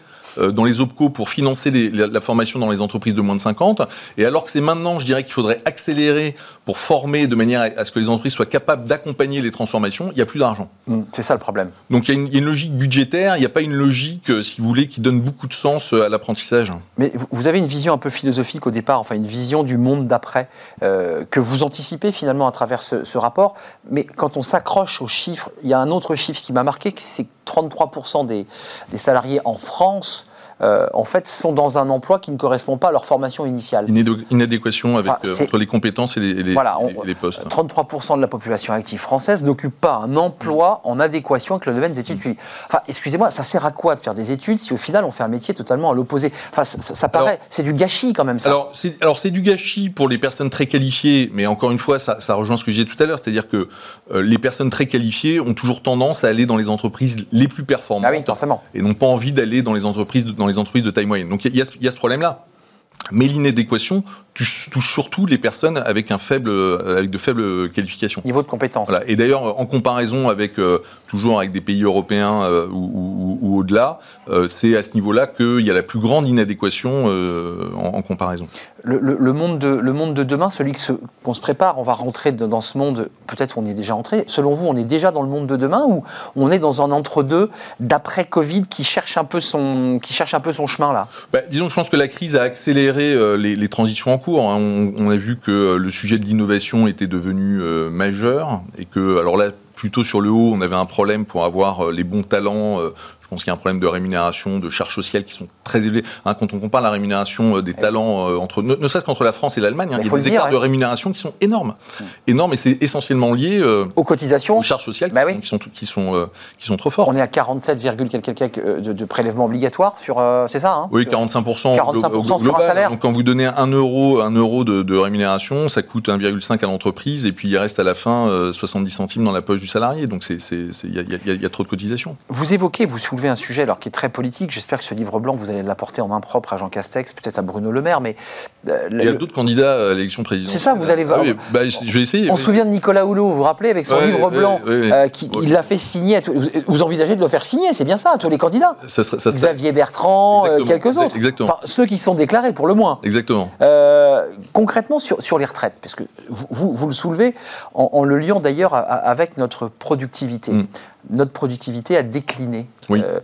dans les OPCO pour financer les- la, la formation dans les entreprises de moins de 50. Et alors que c'est maintenant, je dirais qu'il faudrait accélérer pour former de manière à, ce que les entreprises soient capables d'accompagner les transformations, il n'y a plus d'argent. Hmm, C'est ça le problème. Donc il y, a une- il y a une logique budgétaire, il n'y a pas une logique, euh, si vous voulez, qui donne beaucoup de sens euh, à l'apprentissage. Mais vous- avez une vision un peu philosophique au départ, enfin une vision du monde d'après, euh, que vous anticipez finalement à travers ce, ce rapport. Mais quand on s'accroche aux chiffres, il y a un autre chiffre qui m'a marqué, c'est que 33% des, des salariés en France, euh, en fait, sont dans un emploi qui ne correspond pas à leur formation initiale. Inadé- Inadéquation avec, Enfin, euh, entre les compétences et les, et les- Voilà, on- les- postes. 33% de la population active française n'occupe pas un emploi en adéquation avec le domaine des études suivies. Enfin, excusez-moi, ça sert à quoi de faire des études si au final on fait un métier totalement à l'opposé? Enfin, ça, ça- ça paraît, c'est du gâchis quand même ça. Alors c'est, alors c'est du gâchis pour les personnes très qualifiées, mais encore une fois, ça, ça rejoint ce que je disais tout à l'heure, c'est-à-dire que euh, les personnes très qualifiées ont toujours tendance à aller dans les entreprises les plus performantes ah oui, forcément. et n'ont pas envie d'aller dans les entreprises de, dans les entreprises de taille moyenne. Donc il y, a ce- il y a ce problème-là. Mais l'inadéquation touche, touche surtout les personnes avec, un faible, euh, avec de faibles qualifications. Niveau de compétence. Voilà. Et d'ailleurs, en comparaison avec euh, toujours avec des pays européens euh, ou, ou- ou au-delà, euh, c'est à ce niveau-là qu'il y a la plus grande inadéquation en, en comparaison. Le, monde de, le monde de demain, celui qu'on se prépare, on va rentrer dans ce monde, peut-être on y est déjà entré. Selon vous, on est déjà dans le monde de demain ou on est dans un entre-deux d'après-Covid qui cherche un peu son, qui cherche un peu son chemin là? Bah, disons que je pense que la crise a accéléré euh, les, transitions en cours. hein. On, a vu que euh, le sujet de l'innovation était devenu euh, majeur et que, alors là, plutôt sur le haut, on avait un problème pour avoir les bons talents. Je pense qu'il y a un problème de rémunération, de charges sociales qui sont très élevées. Hein, quand on compare la rémunération euh, des talents euh, entre, ne, ne serait-ce qu'entre la France et l'Allemagne, hein, Il y a des dire, écarts de rémunération qui sont énormes, énormes, et c'est essentiellement lié euh, Aux cotisations, aux charges sociales Bah qui, oui. sont, qui sont qui sont euh, qui sont trop fortes. on est à 47, quelques de, de prélèvements obligatoires sur. c'est ça hein? Oui, Sur- 45%, 45% glo- sur un global. salaire. Donc quand vous donnez 1 euro, 1 euro de, de rémunération, ça coûte 1,5 à l'entreprise et puis il reste à la fin euh, 70 centimes dans la poche du salarié. Donc il y y a trop de cotisations. Vous évoquez, vous un sujet alors qui est très politique. J'espère que ce livre blanc, vous allez l'apporter en main propre à Jean Castex, peut-être à Bruno Le Maire, mais Il y a d'autres candidats à l'élection présidentielle. C'est ça, vous allez- Ah oui, bah, je vais essayer. on se souvient de Nicolas Hulot, vous vous rappelez, avec son Ouais, livre blanc, ouais, ouais. euh, qui, il l'a fait signer. À tous- vous, vous envisagez de le faire signer, c'est bien ça, à tous les candidats Ça serait- ça serait- Xavier Bertrand, euh, quelques autres. exactement. Enfin, ceux qui sont déclarés pour le moins. Exactement. Euh, concrètement, sur, sur les retraites, parce que vous, vous, vous le soulevez en, en le liant d'ailleurs avec notre productivité. Mm. Notre productivité a décliné. Oui. Euh,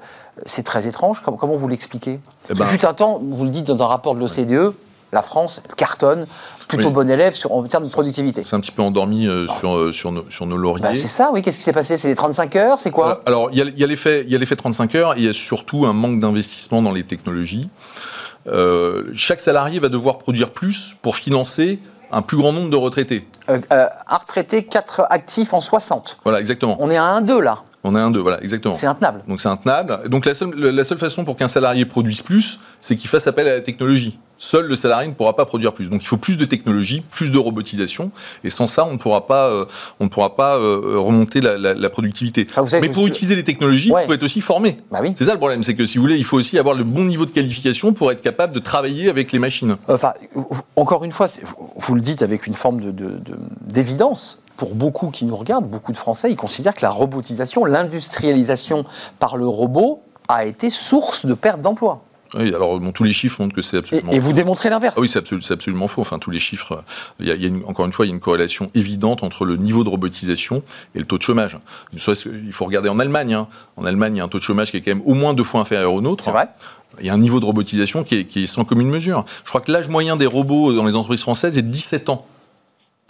c'est très étrange. Comment, comment vous l'expliquez? Parce ben- que fut un temps, vous le dites dans un rapport de l'OCDE, la France cartonne, plutôt Oui. bon élève sur, en termes de productivité. C'est un petit peu endormi euh, sur, euh, sur, nos, sur nos lauriers. Bah, c'est ça, oui. Qu'est-ce qui s'est passé? C'est les 35 heures? C'est quoi? Alors, il y a, a l'effet, il y a l'effet 35 heures. Et il y a surtout un manque d'investissement dans les technologies. Euh, chaque salarié va devoir produire plus pour financer un plus grand nombre de retraités. Euh, euh, Un retraité, 4 actifs en 60. Voilà, exactement. On est à 1-2 là. On a un, deux, voilà, exactement. C'est intenable. Donc c'est intenable. Donc la seule, la seule façon pour qu'un salarié produise plus, c'est qu'il fasse appel à la technologie. Seul le salarié ne pourra pas produire plus. Donc il faut plus de technologie, plus de robotisation, et sans ça, on ne pourra pas, euh, on ne pourra pas euh, remonter la, la- la productivité. Ah, Mais pour utiliser les technologies, Ouais. il faut être aussi formé. Bah oui. C'est ça le problème, c'est que si vous voulez, il faut aussi avoir le bon niveau de qualification pour être capable de travailler avec les machines. Enfin, encore une fois, vous, le dites avec une forme de- de- de- d'évidence. Pour beaucoup qui nous regardent, beaucoup de Français, ils considèrent que la robotisation, l'industrialisation par le robot a été source de perte d'emploi. Oui, alors bon, tous les chiffres montrent que c'est Et, absolument et vous démontrez l'inverse. Ah oui, c'est absolu- c'est absolument faux. Enfin, tous les chiffres, euh, il y a, il y a une- encore une fois, il y a une corrélation évidente entre le niveau de robotisation et le taux de chômage. Il faut regarder en Allemagne. hein. En Allemagne, il y a un taux de chômage qui est quand même au moins deux fois inférieur au nôtre. C'est vrai. Il y a un niveau de robotisation qui est, qui est sans commune mesure. Je crois que l'âge moyen des robots dans les entreprises françaises est de 17 ans.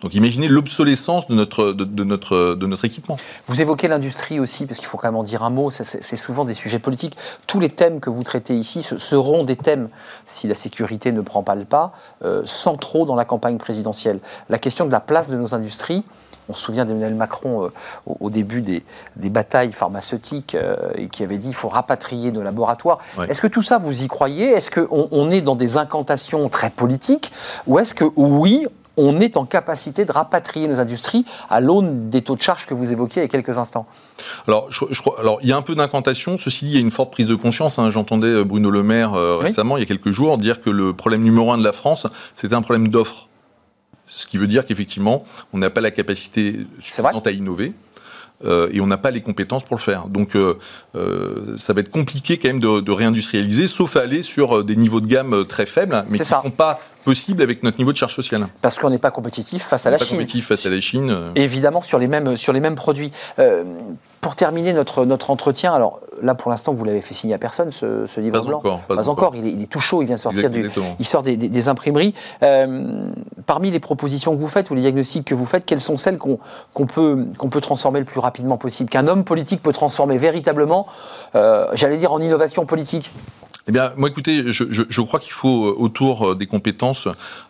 Donc imaginez l'obsolescence de notre, de, de notre, de notre équipement. Vous évoquez l'industrie aussi, parce qu'il faut quand même en dire un mot, c'est souvent des sujets politiques. Tous les thèmes que vous traitez ici ce seront des thèmes, si la sécurité ne prend pas le pas, euh, centraux dans la campagne présidentielle. La question de la place de nos industries, On se souvient d'Emmanuel Macron au, début des, batailles pharmaceutiques et qui avait dit il faut rapatrier nos laboratoires. Est-ce que tout ça, vous y croyez? Est-ce qu'on on est dans des incantations très politiques? Ou est-ce que oui, on est en capacité de rapatrier nos industries à l'aune des taux de charge que vous évoquiez il y a quelques instants alors, je, crois, alors, il y a un peu d'incantation. Ceci dit, il y a une forte prise de conscience. Hein. J'entendais euh, Bruno Le Maire euh, récemment, il y a quelques jours, dire que le problème numéro un de la France, c'était un problème d'offre. Ce qui veut dire qu'effectivement, on n'a pas la capacité suffisante à innover. Euh, et on n'a pas les compétences pour le faire. Donc euh, euh, ça va être compliqué quand même de, réindustrialiser, sauf à aller sur des niveaux de gamme très faibles, mais qui ne sont pas possibles avec notre niveau de charge sociale. Parce qu'on n'est pas compétitif face à la Chine. Pas compétitif face à la Chine. Évidemment sur les mêmes, sur les mêmes produits. pour terminer notre, notre entretien, alors là pour l'instant vous l'avez fait signer à personne ce, livre pas blanc. Encore, pas, encore. Il, est, tout chaud, il vient de sortir du, il sort des, imprimeries. parmi les propositions que vous faites ou les diagnostics que vous faites, quelles sont celles qu'on peut, qu'on peut transformer le plus rapidement rapidement possible, qu'un homme politique peut transformer véritablement, euh, j'allais dire, en innovation politique? Eh bien, moi, écoutez, je, je, je crois qu'il faut, euh, autour euh, des compétences,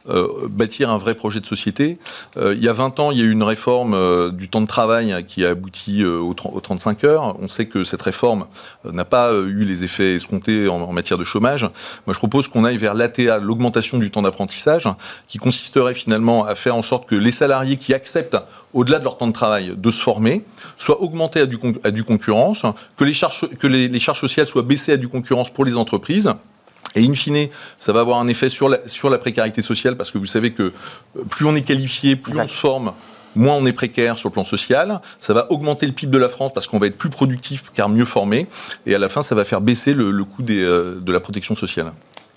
euh, bâtir un vrai projet de société. Euh, il y a 20 ans, il y a eu une réforme euh, du temps de travail qui a abouti aux, 35 heures. On sait que cette réforme n'a pas eu les effets escomptés en, en, matière de chômage. Moi, je propose qu'on aille vers l'ATA, l'augmentation du temps d'apprentissage, qui consisterait finalement à faire en sorte que les salariés qui acceptent au-delà de leur temps de travail, de se former, soient augmentés à du, à du concurrence, que, les charges, que les, les charges sociales soient baissées à du concurrence pour les entreprises. Et in fine, ça va avoir un effet sur la, sur la précarité sociale, parce que vous savez que plus on est qualifié, plus on se forme, moins on est précaire sur le plan social. Ça va augmenter le PIB de la France parce qu'on va être plus productif car mieux formé. Et à la fin, ça va faire baisser le, le coût des, euh, de la protection sociale.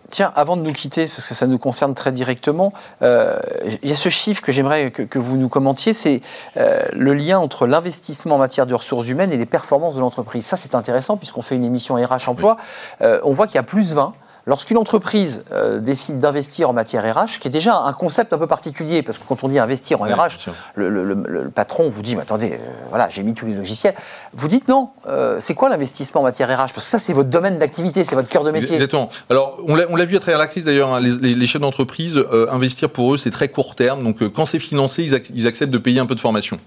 Tiens, avant de nous quitter, parce que ça nous concerne très directement, euh, il y a ce chiffre que j'aimerais que, vous nous commentiez, c'est euh, le lien entre l'investissement en matière de ressources humaines et les performances de l'entreprise. Ça, c'est intéressant puisqu'on fait une émission RH Emploi. Euh, on voit qu'il y a plus 20 Lorsqu'une entreprise euh, décide d'investir en matière RH, qui est déjà un concept un peu particulier, parce que quand on dit investir en RH, le, patron vous dit, mais attendez, euh, voilà, j'ai mis tous les logiciels. Vous dites non, euh, c'est quoi l'investissement en matière RH Parce que ça, c'est votre domaine d'activité, c'est votre cœur de métier. Exactement. Alors, on l'a vu à travers la crise d'ailleurs, hein, les, chefs d'entreprise, investir pour eux, c'est très court terme. Donc, quand c'est financé, ils, acceptent de payer un peu de formation.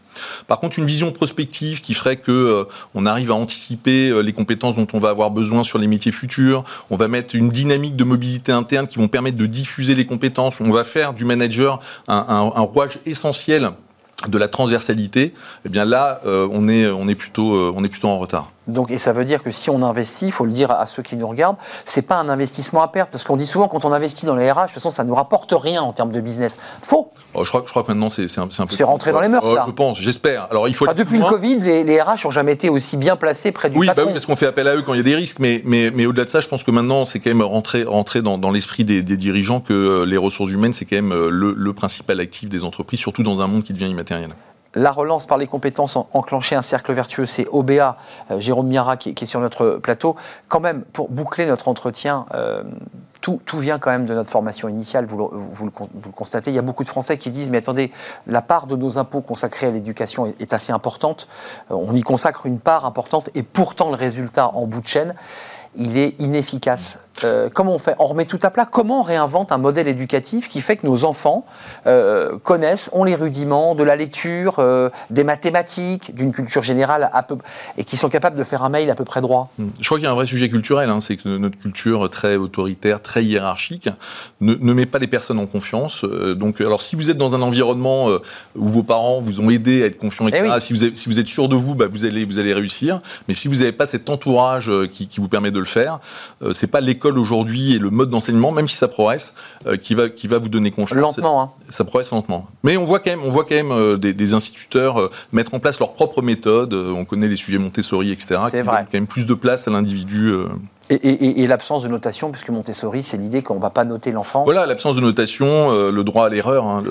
Par contre, une vision prospective qui ferait que on arrive à anticiper les compétences dont on va avoir besoin sur les métiers futurs, on va mettre une dynamique de mobilité interne qui vont permettre de diffuser les compétences. On va faire du manager un, un, rouage essentiel de la transversalité. Eh bien là, euh, on, est, on, est plutôt, euh, on est plutôt en retard. Donc, et ça veut dire que si on investit, il faut le dire à ceux qui nous regardent, c'est pas un investissement à perte. Parce qu'on dit souvent, quand on investit dans les RH, de toute façon, ça ne nous rapporte rien en termes de business. Faux. Oh, je, crois, je crois que maintenant, c'est un, un, peu. C'est rentré dans les mœurs, oh, ça. Je pense, j'espère. Alors, il faut. depuis le Covid, les, RH n'ont jamais été aussi bien placés près du oui, patron. Bah oui, parce qu'on fait appel à eux quand il y a des risques. Mais, mais, mais au-delà de ça, je pense que maintenant, c'est quand même rentré, rentré dans, dans l'esprit des, des, dirigeants que euh, les ressources humaines, c'est quand même euh, le, le principal actif des entreprises, surtout dans un monde qui devient immatériel la relance par les compétences enclencher un cercle vertueux, c'est OBA, euh, Jérôme Miara qui, est sur notre plateau. Quand même, pour boucler notre entretien, euh, tout, vient quand même de notre formation initiale, vous le, constatez. Il y a beaucoup de Français qui disent, mais attendez, la part de nos impôts consacrés à l'éducation est, assez importante. Euh, on y consacre une part importante et pourtant le résultat en bout de chaîne, il est inefficace. Euh, comment on fait On remet tout à plat Comment on réinvente un modèle éducatif qui fait que nos enfants euh, connaissent, ont les rudiments de la lecture, euh, des mathématiques, d'une culture générale à peu, et qui sont capables de faire un mail à peu près droit? Hmm. Je crois qu'il y a un vrai sujet culturel, hein, c'est que notre culture très autoritaire, très hiérarchique, ne, met pas les personnes en confiance. donc, alors si vous êtes dans un environnement où vos parents vous ont aidé à être confiants, etc., eh si, vous êtes, si, vous êtes, sûr de vous, bah, vous, allez, vous allez réussir. Mais si vous n'avez pas cet entourage qui, qui, vous permet de le faire, c'est pas l'école aujourd'hui et le mode d'enseignement, même si ça progresse, euh, qui, va, qui va vous donner confiance. Lentement, hein. Ça progresse lentement. Mais on voit quand même, on voit quand même euh, des, instituteurs euh, mettre en place leurs propres méthodes. on connaît les sujets Montessori, etc. C'est vrai. quand même plus de place à l'individu. Et, l'absence de notation, puisque Montessori, c'est l'idée qu'on ne va pas noter l'enfant. Voilà, l'absence de notation, le droit à l'erreur. Hein,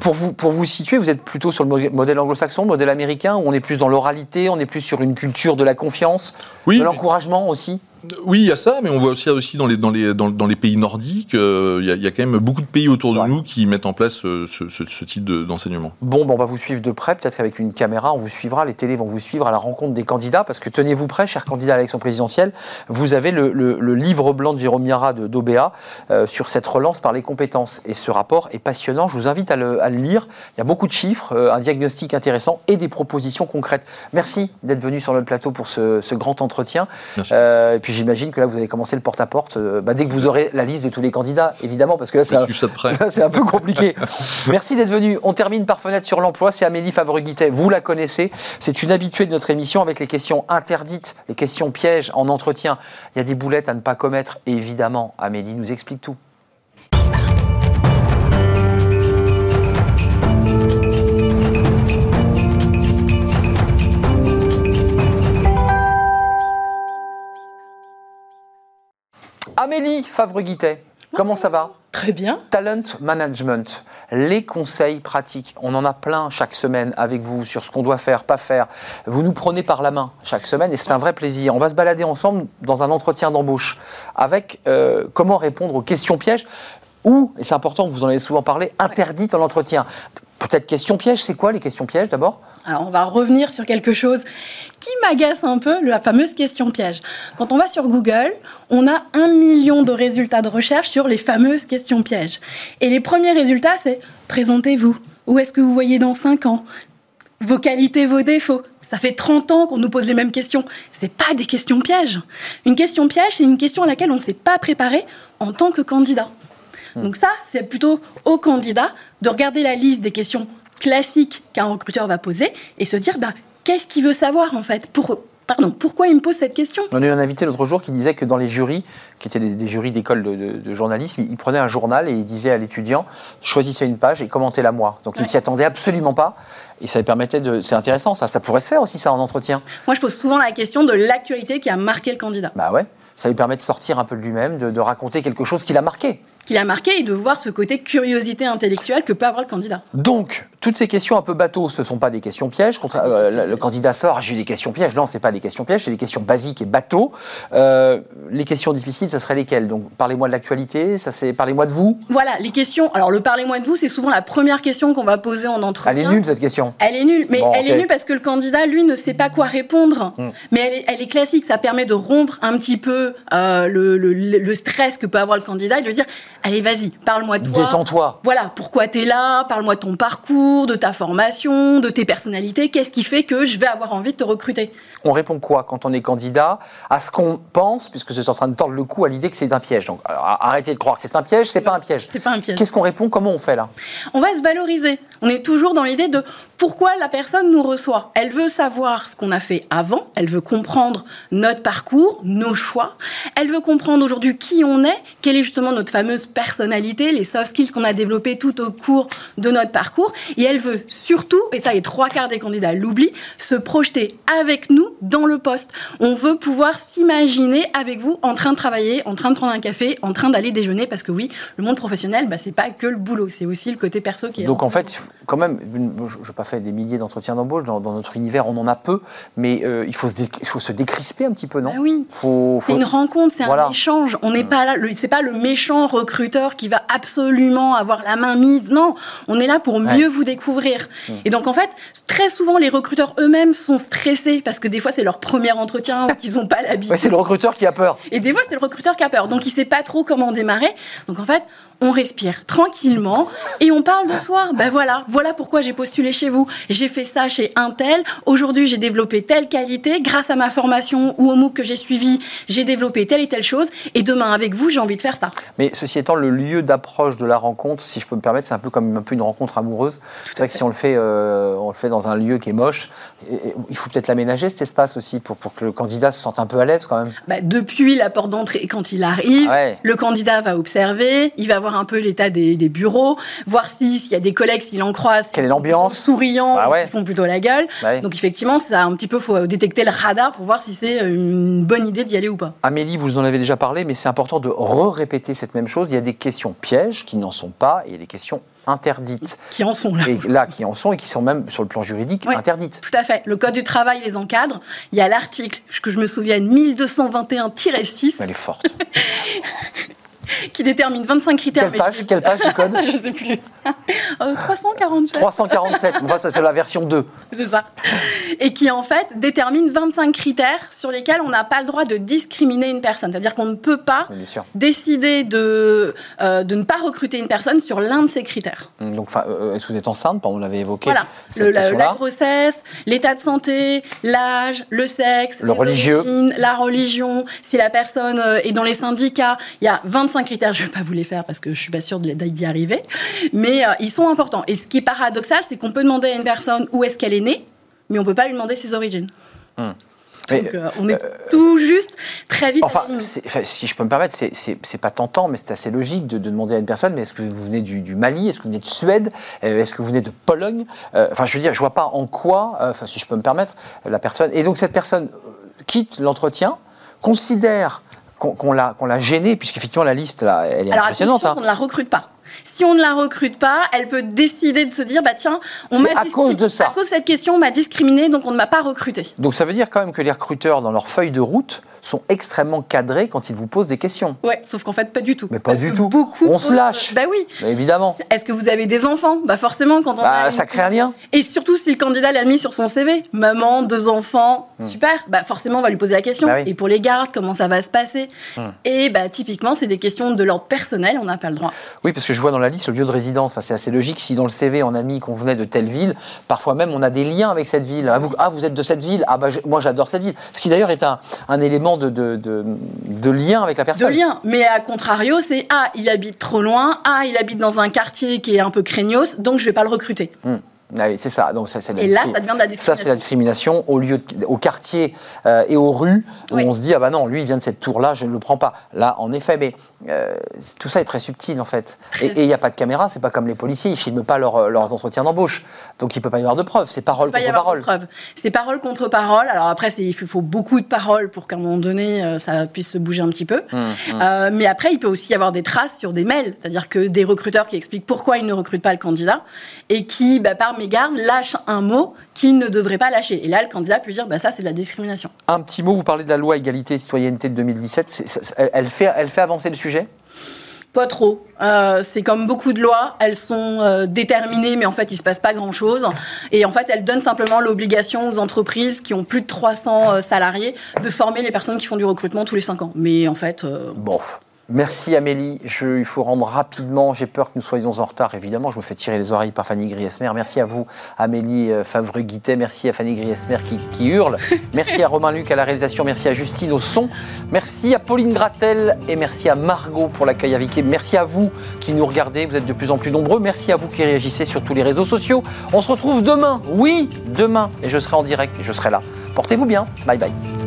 pour, vous, pour vous situer, vous êtes plutôt sur le modèle anglo-saxon, le modèle américain, où on est plus dans l'oralité, on est plus sur une culture de la confiance, de l'encouragement aussi? Oui, il y a ça, mais on voit aussi, aussi dans, les, dans, les, dans, dans les pays nordiques, euh, il y, a, il y, a, quand même beaucoup de pays autour de Ouais. nous qui mettent en place euh, ce, ce, ce type de- d'enseignement. Bon, ben, on va vous suivre de près, peut-être avec une caméra, on vous suivra, les télés vont vous suivre à la rencontre des candidats, parce que tenez-vous prêts, chers candidats à l'élection présidentielle, vous avez le, le- le livre blanc de Jérôme Mira de d'OBA euh, sur cette relance par les compétences. Et ce rapport est passionnant, je vous invite à le, à le lire. Il y a beaucoup de chiffres, euh, un diagnostic intéressant et des propositions concrètes. Merci d'être venu sur notre plateau pour ce, ce grand entretien. Merci. Et puis j'imagine que là, vous allez commencer le porte-à-porte euh, bah, dès que vous aurez la liste de tous les candidats, évidemment, parce que là, c'est un peu compliqué. Merci d'être venu. On termine par fenêtre sur l'emploi. C'est Amélie Favre-Guittet. Vous la connaissez. C'est une habituée de notre émission avec les questions interdites, les questions pièges en entretien. Il y a des boulettes à ne pas commettre. Et évidemment, Amélie nous explique tout. Amélie Favre-Guittet, comment ça va? Très bien. Talent management, les conseils pratiques. On en a plein chaque semaine avec vous sur ce qu'on doit faire, pas faire. Vous nous prenez par la main chaque semaine et c'est un vrai plaisir. On va se balader ensemble dans un entretien d'embauche avec euh, comment répondre aux questions pièges ou, et c'est important, vous en avez souvent parlé, interdites en entretien. Peut-être questions pièges, c'est quoi les questions pièges d'abord Alors, on va revenir sur quelque chose qui m'agace un peu, la fameuse question piège. Quand on va sur Google, on a un million de résultats de recherche sur les fameuses questions pièges. Et les premiers résultats, c'est présentez-vous. Où est-ce que vous voyez dans 5 ans? Vos qualités, vos défauts. Ça fait 30 ans qu'on nous pose les mêmes questions. C'est pas des questions pièges. Une question piège, c'est une question à laquelle on ne s'est pas préparé en tant que candidat. Donc ça, c'est plutôt au candidat de regarder la liste des questions classiques qu'un recruteur va poser et se dire, bah, qu'est-ce qu'il veut savoir en fait Pour, Pardon, pourquoi il me pose cette question? On a eu un invité l'autre jour qui disait que dans les jurys, qui étaient des, des jurys d'école de, de- de journalisme, il prenait un journal et il disait à l'étudiant choisissez une page et commentez-la moi. Donc il Ouais. s'y attendait absolument pas et ça lui permettait de. C'est intéressant ça, ça pourrait se faire aussi ça en entretien. Moi, je pose souvent la question de l'actualité qui a marqué le candidat. Bah ouais, ça lui permet de sortir un peu de lui-même, de, de raconter quelque chose qui l'a marqué. Qu'il a marqué et de voir ce côté curiosité intellectuelle que peut avoir le candidat. Donc, toutes ces questions un peu bateaux, ce ne sont pas des questions pièges. Contra- euh, le, le candidat sort, j'ai des questions pièges. Non, ce pas des questions pièges, c'est des questions basiques et bateaux. Euh, les questions difficiles, ça serait lesquelles? Donc, parlez-moi de l'actualité, ça c'est parlez-moi de vous. Voilà, les questions. Alors, le parlez-moi de vous, c'est souvent la première question qu'on va poser en entretien. Elle est nulle cette question. Elle est nulle, mais Bon, elle est nulle parce que le candidat, lui, ne sait pas quoi répondre. Hmm. Mais elle est, elle est classique, ça permet de rompre un petit peu euh, le, le- le stress que peut avoir le candidat et de lui dire Allez, vas-y, parle-moi de toi. Détends-toi. Voilà, pourquoi tu es là, parle-moi de ton parcours, de ta formation, de tes personnalités, qu'est-ce qui fait que je vais avoir envie de te recruter? On répond quoi quand on est candidat À ce qu'on pense, puisque c'est en train de tordre le cou à l'idée que c'est un piège. Donc, alors, arrêtez de croire que c'est un piège, c'est pas un piège. C'est pas un piège. Qu'est-ce qu'on répond Comment on fait là? On va se valoriser. On est toujours dans l'idée de pourquoi la personne nous reçoit. Elle veut savoir ce qu'on a fait avant, elle veut comprendre notre parcours, nos choix, elle veut comprendre aujourd'hui qui on est, quelle est justement notre fameuse personnalité, les soft skills qu'on a développés tout au cours de notre parcours, et elle veut surtout, et ça les trois quarts des candidats l'oublient, se projeter avec nous dans le poste. On veut pouvoir s'imaginer avec vous en train de travailler, en train de prendre un café, en train d'aller déjeuner, parce que oui, le monde professionnel, bah, c'est pas que le boulot, c'est aussi le côté perso qui est. Donc en fait, quand même, je n'ai pas fait des milliers d'entretiens d'embauche, dans, dans notre univers on en a peu, mais euh, il, faut se faut décrisper un petit peu, non? Bah oui. faut, C'est une rencontre, c'est Voilà. un échange. On n'est pas là, le- c'est pas le méchant recruteur qui va absolument avoir la main mise. Non, on est là pour mieux Ouais. vous découvrir. Et donc en fait, très souvent les recruteurs eux-mêmes sont stressés parce que des fois c'est leur premier entretien ou qu'ils n'ont pas l'habitude. Ouais, c'est le recruteur qui a peur. Et des fois, c'est le recruteur qui a peur. Donc, il sait pas trop comment démarrer. Donc, en fait, on respire tranquillement et on parle de soi. Ben voilà, voilà pourquoi j'ai postulé chez vous. J'ai fait ça chez un tel. Aujourd'hui, j'ai développé telle qualité. Grâce à ma formation ou au MOOC que j'ai suivi, j'ai développé telle et telle chose. Et demain, avec vous, j'ai envie de faire ça. Mais ceci étant, le lieu d'approche de la rencontre, si je peux me permettre, c'est un peu comme un peu une rencontre amoureuse. C'est vrai que si on le fait, euh, on le fait dans un lieu qui est moche, et- et il faut peut-être l'aménager cet espace aussi pour, pour que le candidat se sente un peu à l'aise quand même. Ben, depuis la porte d'entrée, quand il arrive, Ouais. le candidat va observer, il va voir savoir un peu l'état des, des bureaux, voir si- s'il y a des collègues, s'il en croise, Quelle est s'ils l'ambiance souriants, Ah ou ouais. s'ils font plutôt la gueule. Ouais. Donc effectivement, ça un petit peu faut détecter le radar pour voir si c'est une bonne idée d'y aller ou pas. Amélie, vous en avez déjà parlé, mais c'est important de re-répéter cette même chose. Il y a des questions pièges qui n'en sont pas, et il y a des questions interdites. Qui en sont là. Et là, qui en sont et qui sont même, sur le plan juridique, interdites. Tout à fait. Le Code du travail les encadre. Il y a l'article, que je me souvienne, 1221-6, Mais elle est forte. qui détermine 25 critères. Quelle page Quelle page du code Ça, je sais plus. Euh, 347. 347. Enfin, ça, c'est la version 2. C'est ça. Et qui, en fait, détermine 25 critères sur lesquels on n'a pas le droit de discriminer une personne. C'est-à-dire qu'on ne peut pas décider de, euh, de ne pas recruter une personne sur l'un de ces critères. Hum, Donc, euh, est-ce que vous êtes enceinte On l'avait évoqué. Voilà. cette Le- la, grossesse, l'état de santé, l'âge, le sexe, Le religieux. origines, la religion, si la personne euh, est dans les syndicats. Il y a 25 critères, je ne vais pas vous les faire parce que je suis pas sûre d'y arriver, mais euh, ils sont importants. Et ce qui est paradoxal, c'est qu'on peut demander à une personne où est-ce qu'elle est née, mais on ne peut pas lui demander ses origines. Mais, Donc euh, on est tout juste très vite. Enfin, enfin, si je peux me permettre, c'est- pas tentant, mais c'est assez logique de, de demander à une personne, mais est-ce que vous venez du, du Mali, est-ce que vous venez de Suède, Euh, est-ce que vous venez de Pologne? Euh, Enfin, je veux dire, je vois pas en quoi, euh, enfin, si je peux me permettre, euh, la personne. Et donc cette personne euh, quitte l'entretien, considère qu'on l'a qu'on l'a gênée, puisqu'effectivement la liste là, elle est Alors impressionnante. attention, hein. on ne la recrute pas. Si on ne la recrute pas, elle peut décider de se dire bah tiens, on m'a à cause de ça. À cause de cette question, on m'a discriminé, donc on ne m'a pas recruté. Donc ça veut dire quand même que les recruteurs, dans leur feuille de route, sont extrêmement cadrés quand ils vous posent des questions. Ouais, sauf qu'en fait pas du tout. Mais pas Parce du tout. Beaucoup On se lâche. Bah oui. Bah, évidemment. Est-ce que vous avez des enfants? Bah forcément quand on Bah, a ça crée un lien. Et surtout si le candidat l'a mis sur son CV, maman, deux enfants, super. Bah forcément on va lui poser la question. Hmm. Bah oui. Hmm. Et pour les gardes, comment ça va se passer? Et bah typiquement c'est des questions de l'ordre personnel, on n'a pas le droit. Oui, parce que je vois dans la liste le lieu de résidence. Enfin, c'est assez logique. Si dans le CV on a mis qu'on venait de telle ville, parfois même on a des liens avec cette ville. Ah, vous, ah, vous êtes de cette ville. Ah, bah, je- moi j'adore cette ville. Ce qui d'ailleurs est un, un élément de, de, de- de lien avec la de personne. lien. Mais à contrario, c'est ah, il habite trop loin, ah, il habite dans un quartier qui est un peu craignos, donc je vais pas le recruter. Hum. Ah oui, c'est ça. Donc, ça, Et là, ça devient de la Ça, c'est la discrimination. discrimination au, lieu de- au quartier euh, et aux rues où Oui. on se dit ah bah non, lui il vient de cette tour-là, je ne le prends pas. Là, en effet, mais euh, tout ça est très subtil en fait. Très et il n'y a pas de caméra, c'est pas comme les policiers, ils filment pas leur- leurs entretiens d'embauche. Donc il peut pas y avoir de preuves, c'est parole contre parole. preuves. C'est parole contre parole. Alors après, il faut beaucoup de paroles pour qu'à un moment donné, euh, ça puisse se bouger un petit peu. Hum, Euh, mais après, il peut aussi y avoir des traces sur des mails. C'est-à-dire que des recruteurs qui expliquent pourquoi ils ne recrutent pas le candidat et qui, bah, par mégarde, lâchent un mot qu'ils ne devraient pas lâcher. Et là, le candidat peut dire, bah, ça, c'est de la discrimination. Un petit mot, vous parlez de la loi égalité et citoyenneté de 2017. C'est- c'est- elle, elle fait, elle fait avancer le sujet Pas trop. Euh, c'est comme beaucoup de lois, elles sont euh, déterminées, mais en fait, il se passe pas grand-chose. Et en fait, elles donnent simplement l'obligation aux entreprises qui ont plus de 300 euh, salariés de former les personnes qui font du recrutement tous les 5 ans. Mais en fait. Merci Amélie. Il faut rendre rapidement. J'ai peur que nous soyons en retard. Évidemment, je me fais tirer les oreilles par Fanny Griesmer. Merci à vous, Amélie euh, Favre-Guittet. Merci à Fanny Griesmer qui, qui hurle. Merci à Romain Luc à la réalisation. Merci à Justine au son. Merci à Pauline Gratel et merci à Margot pour l'accueil à Vicky. Merci à vous qui nous regardez. Vous êtes de plus en plus nombreux. Merci à vous qui réagissez sur tous les réseaux sociaux. On se retrouve demain. Oui, demain. Et je serai en direct et je serai là. Portez-vous bien. Bye bye.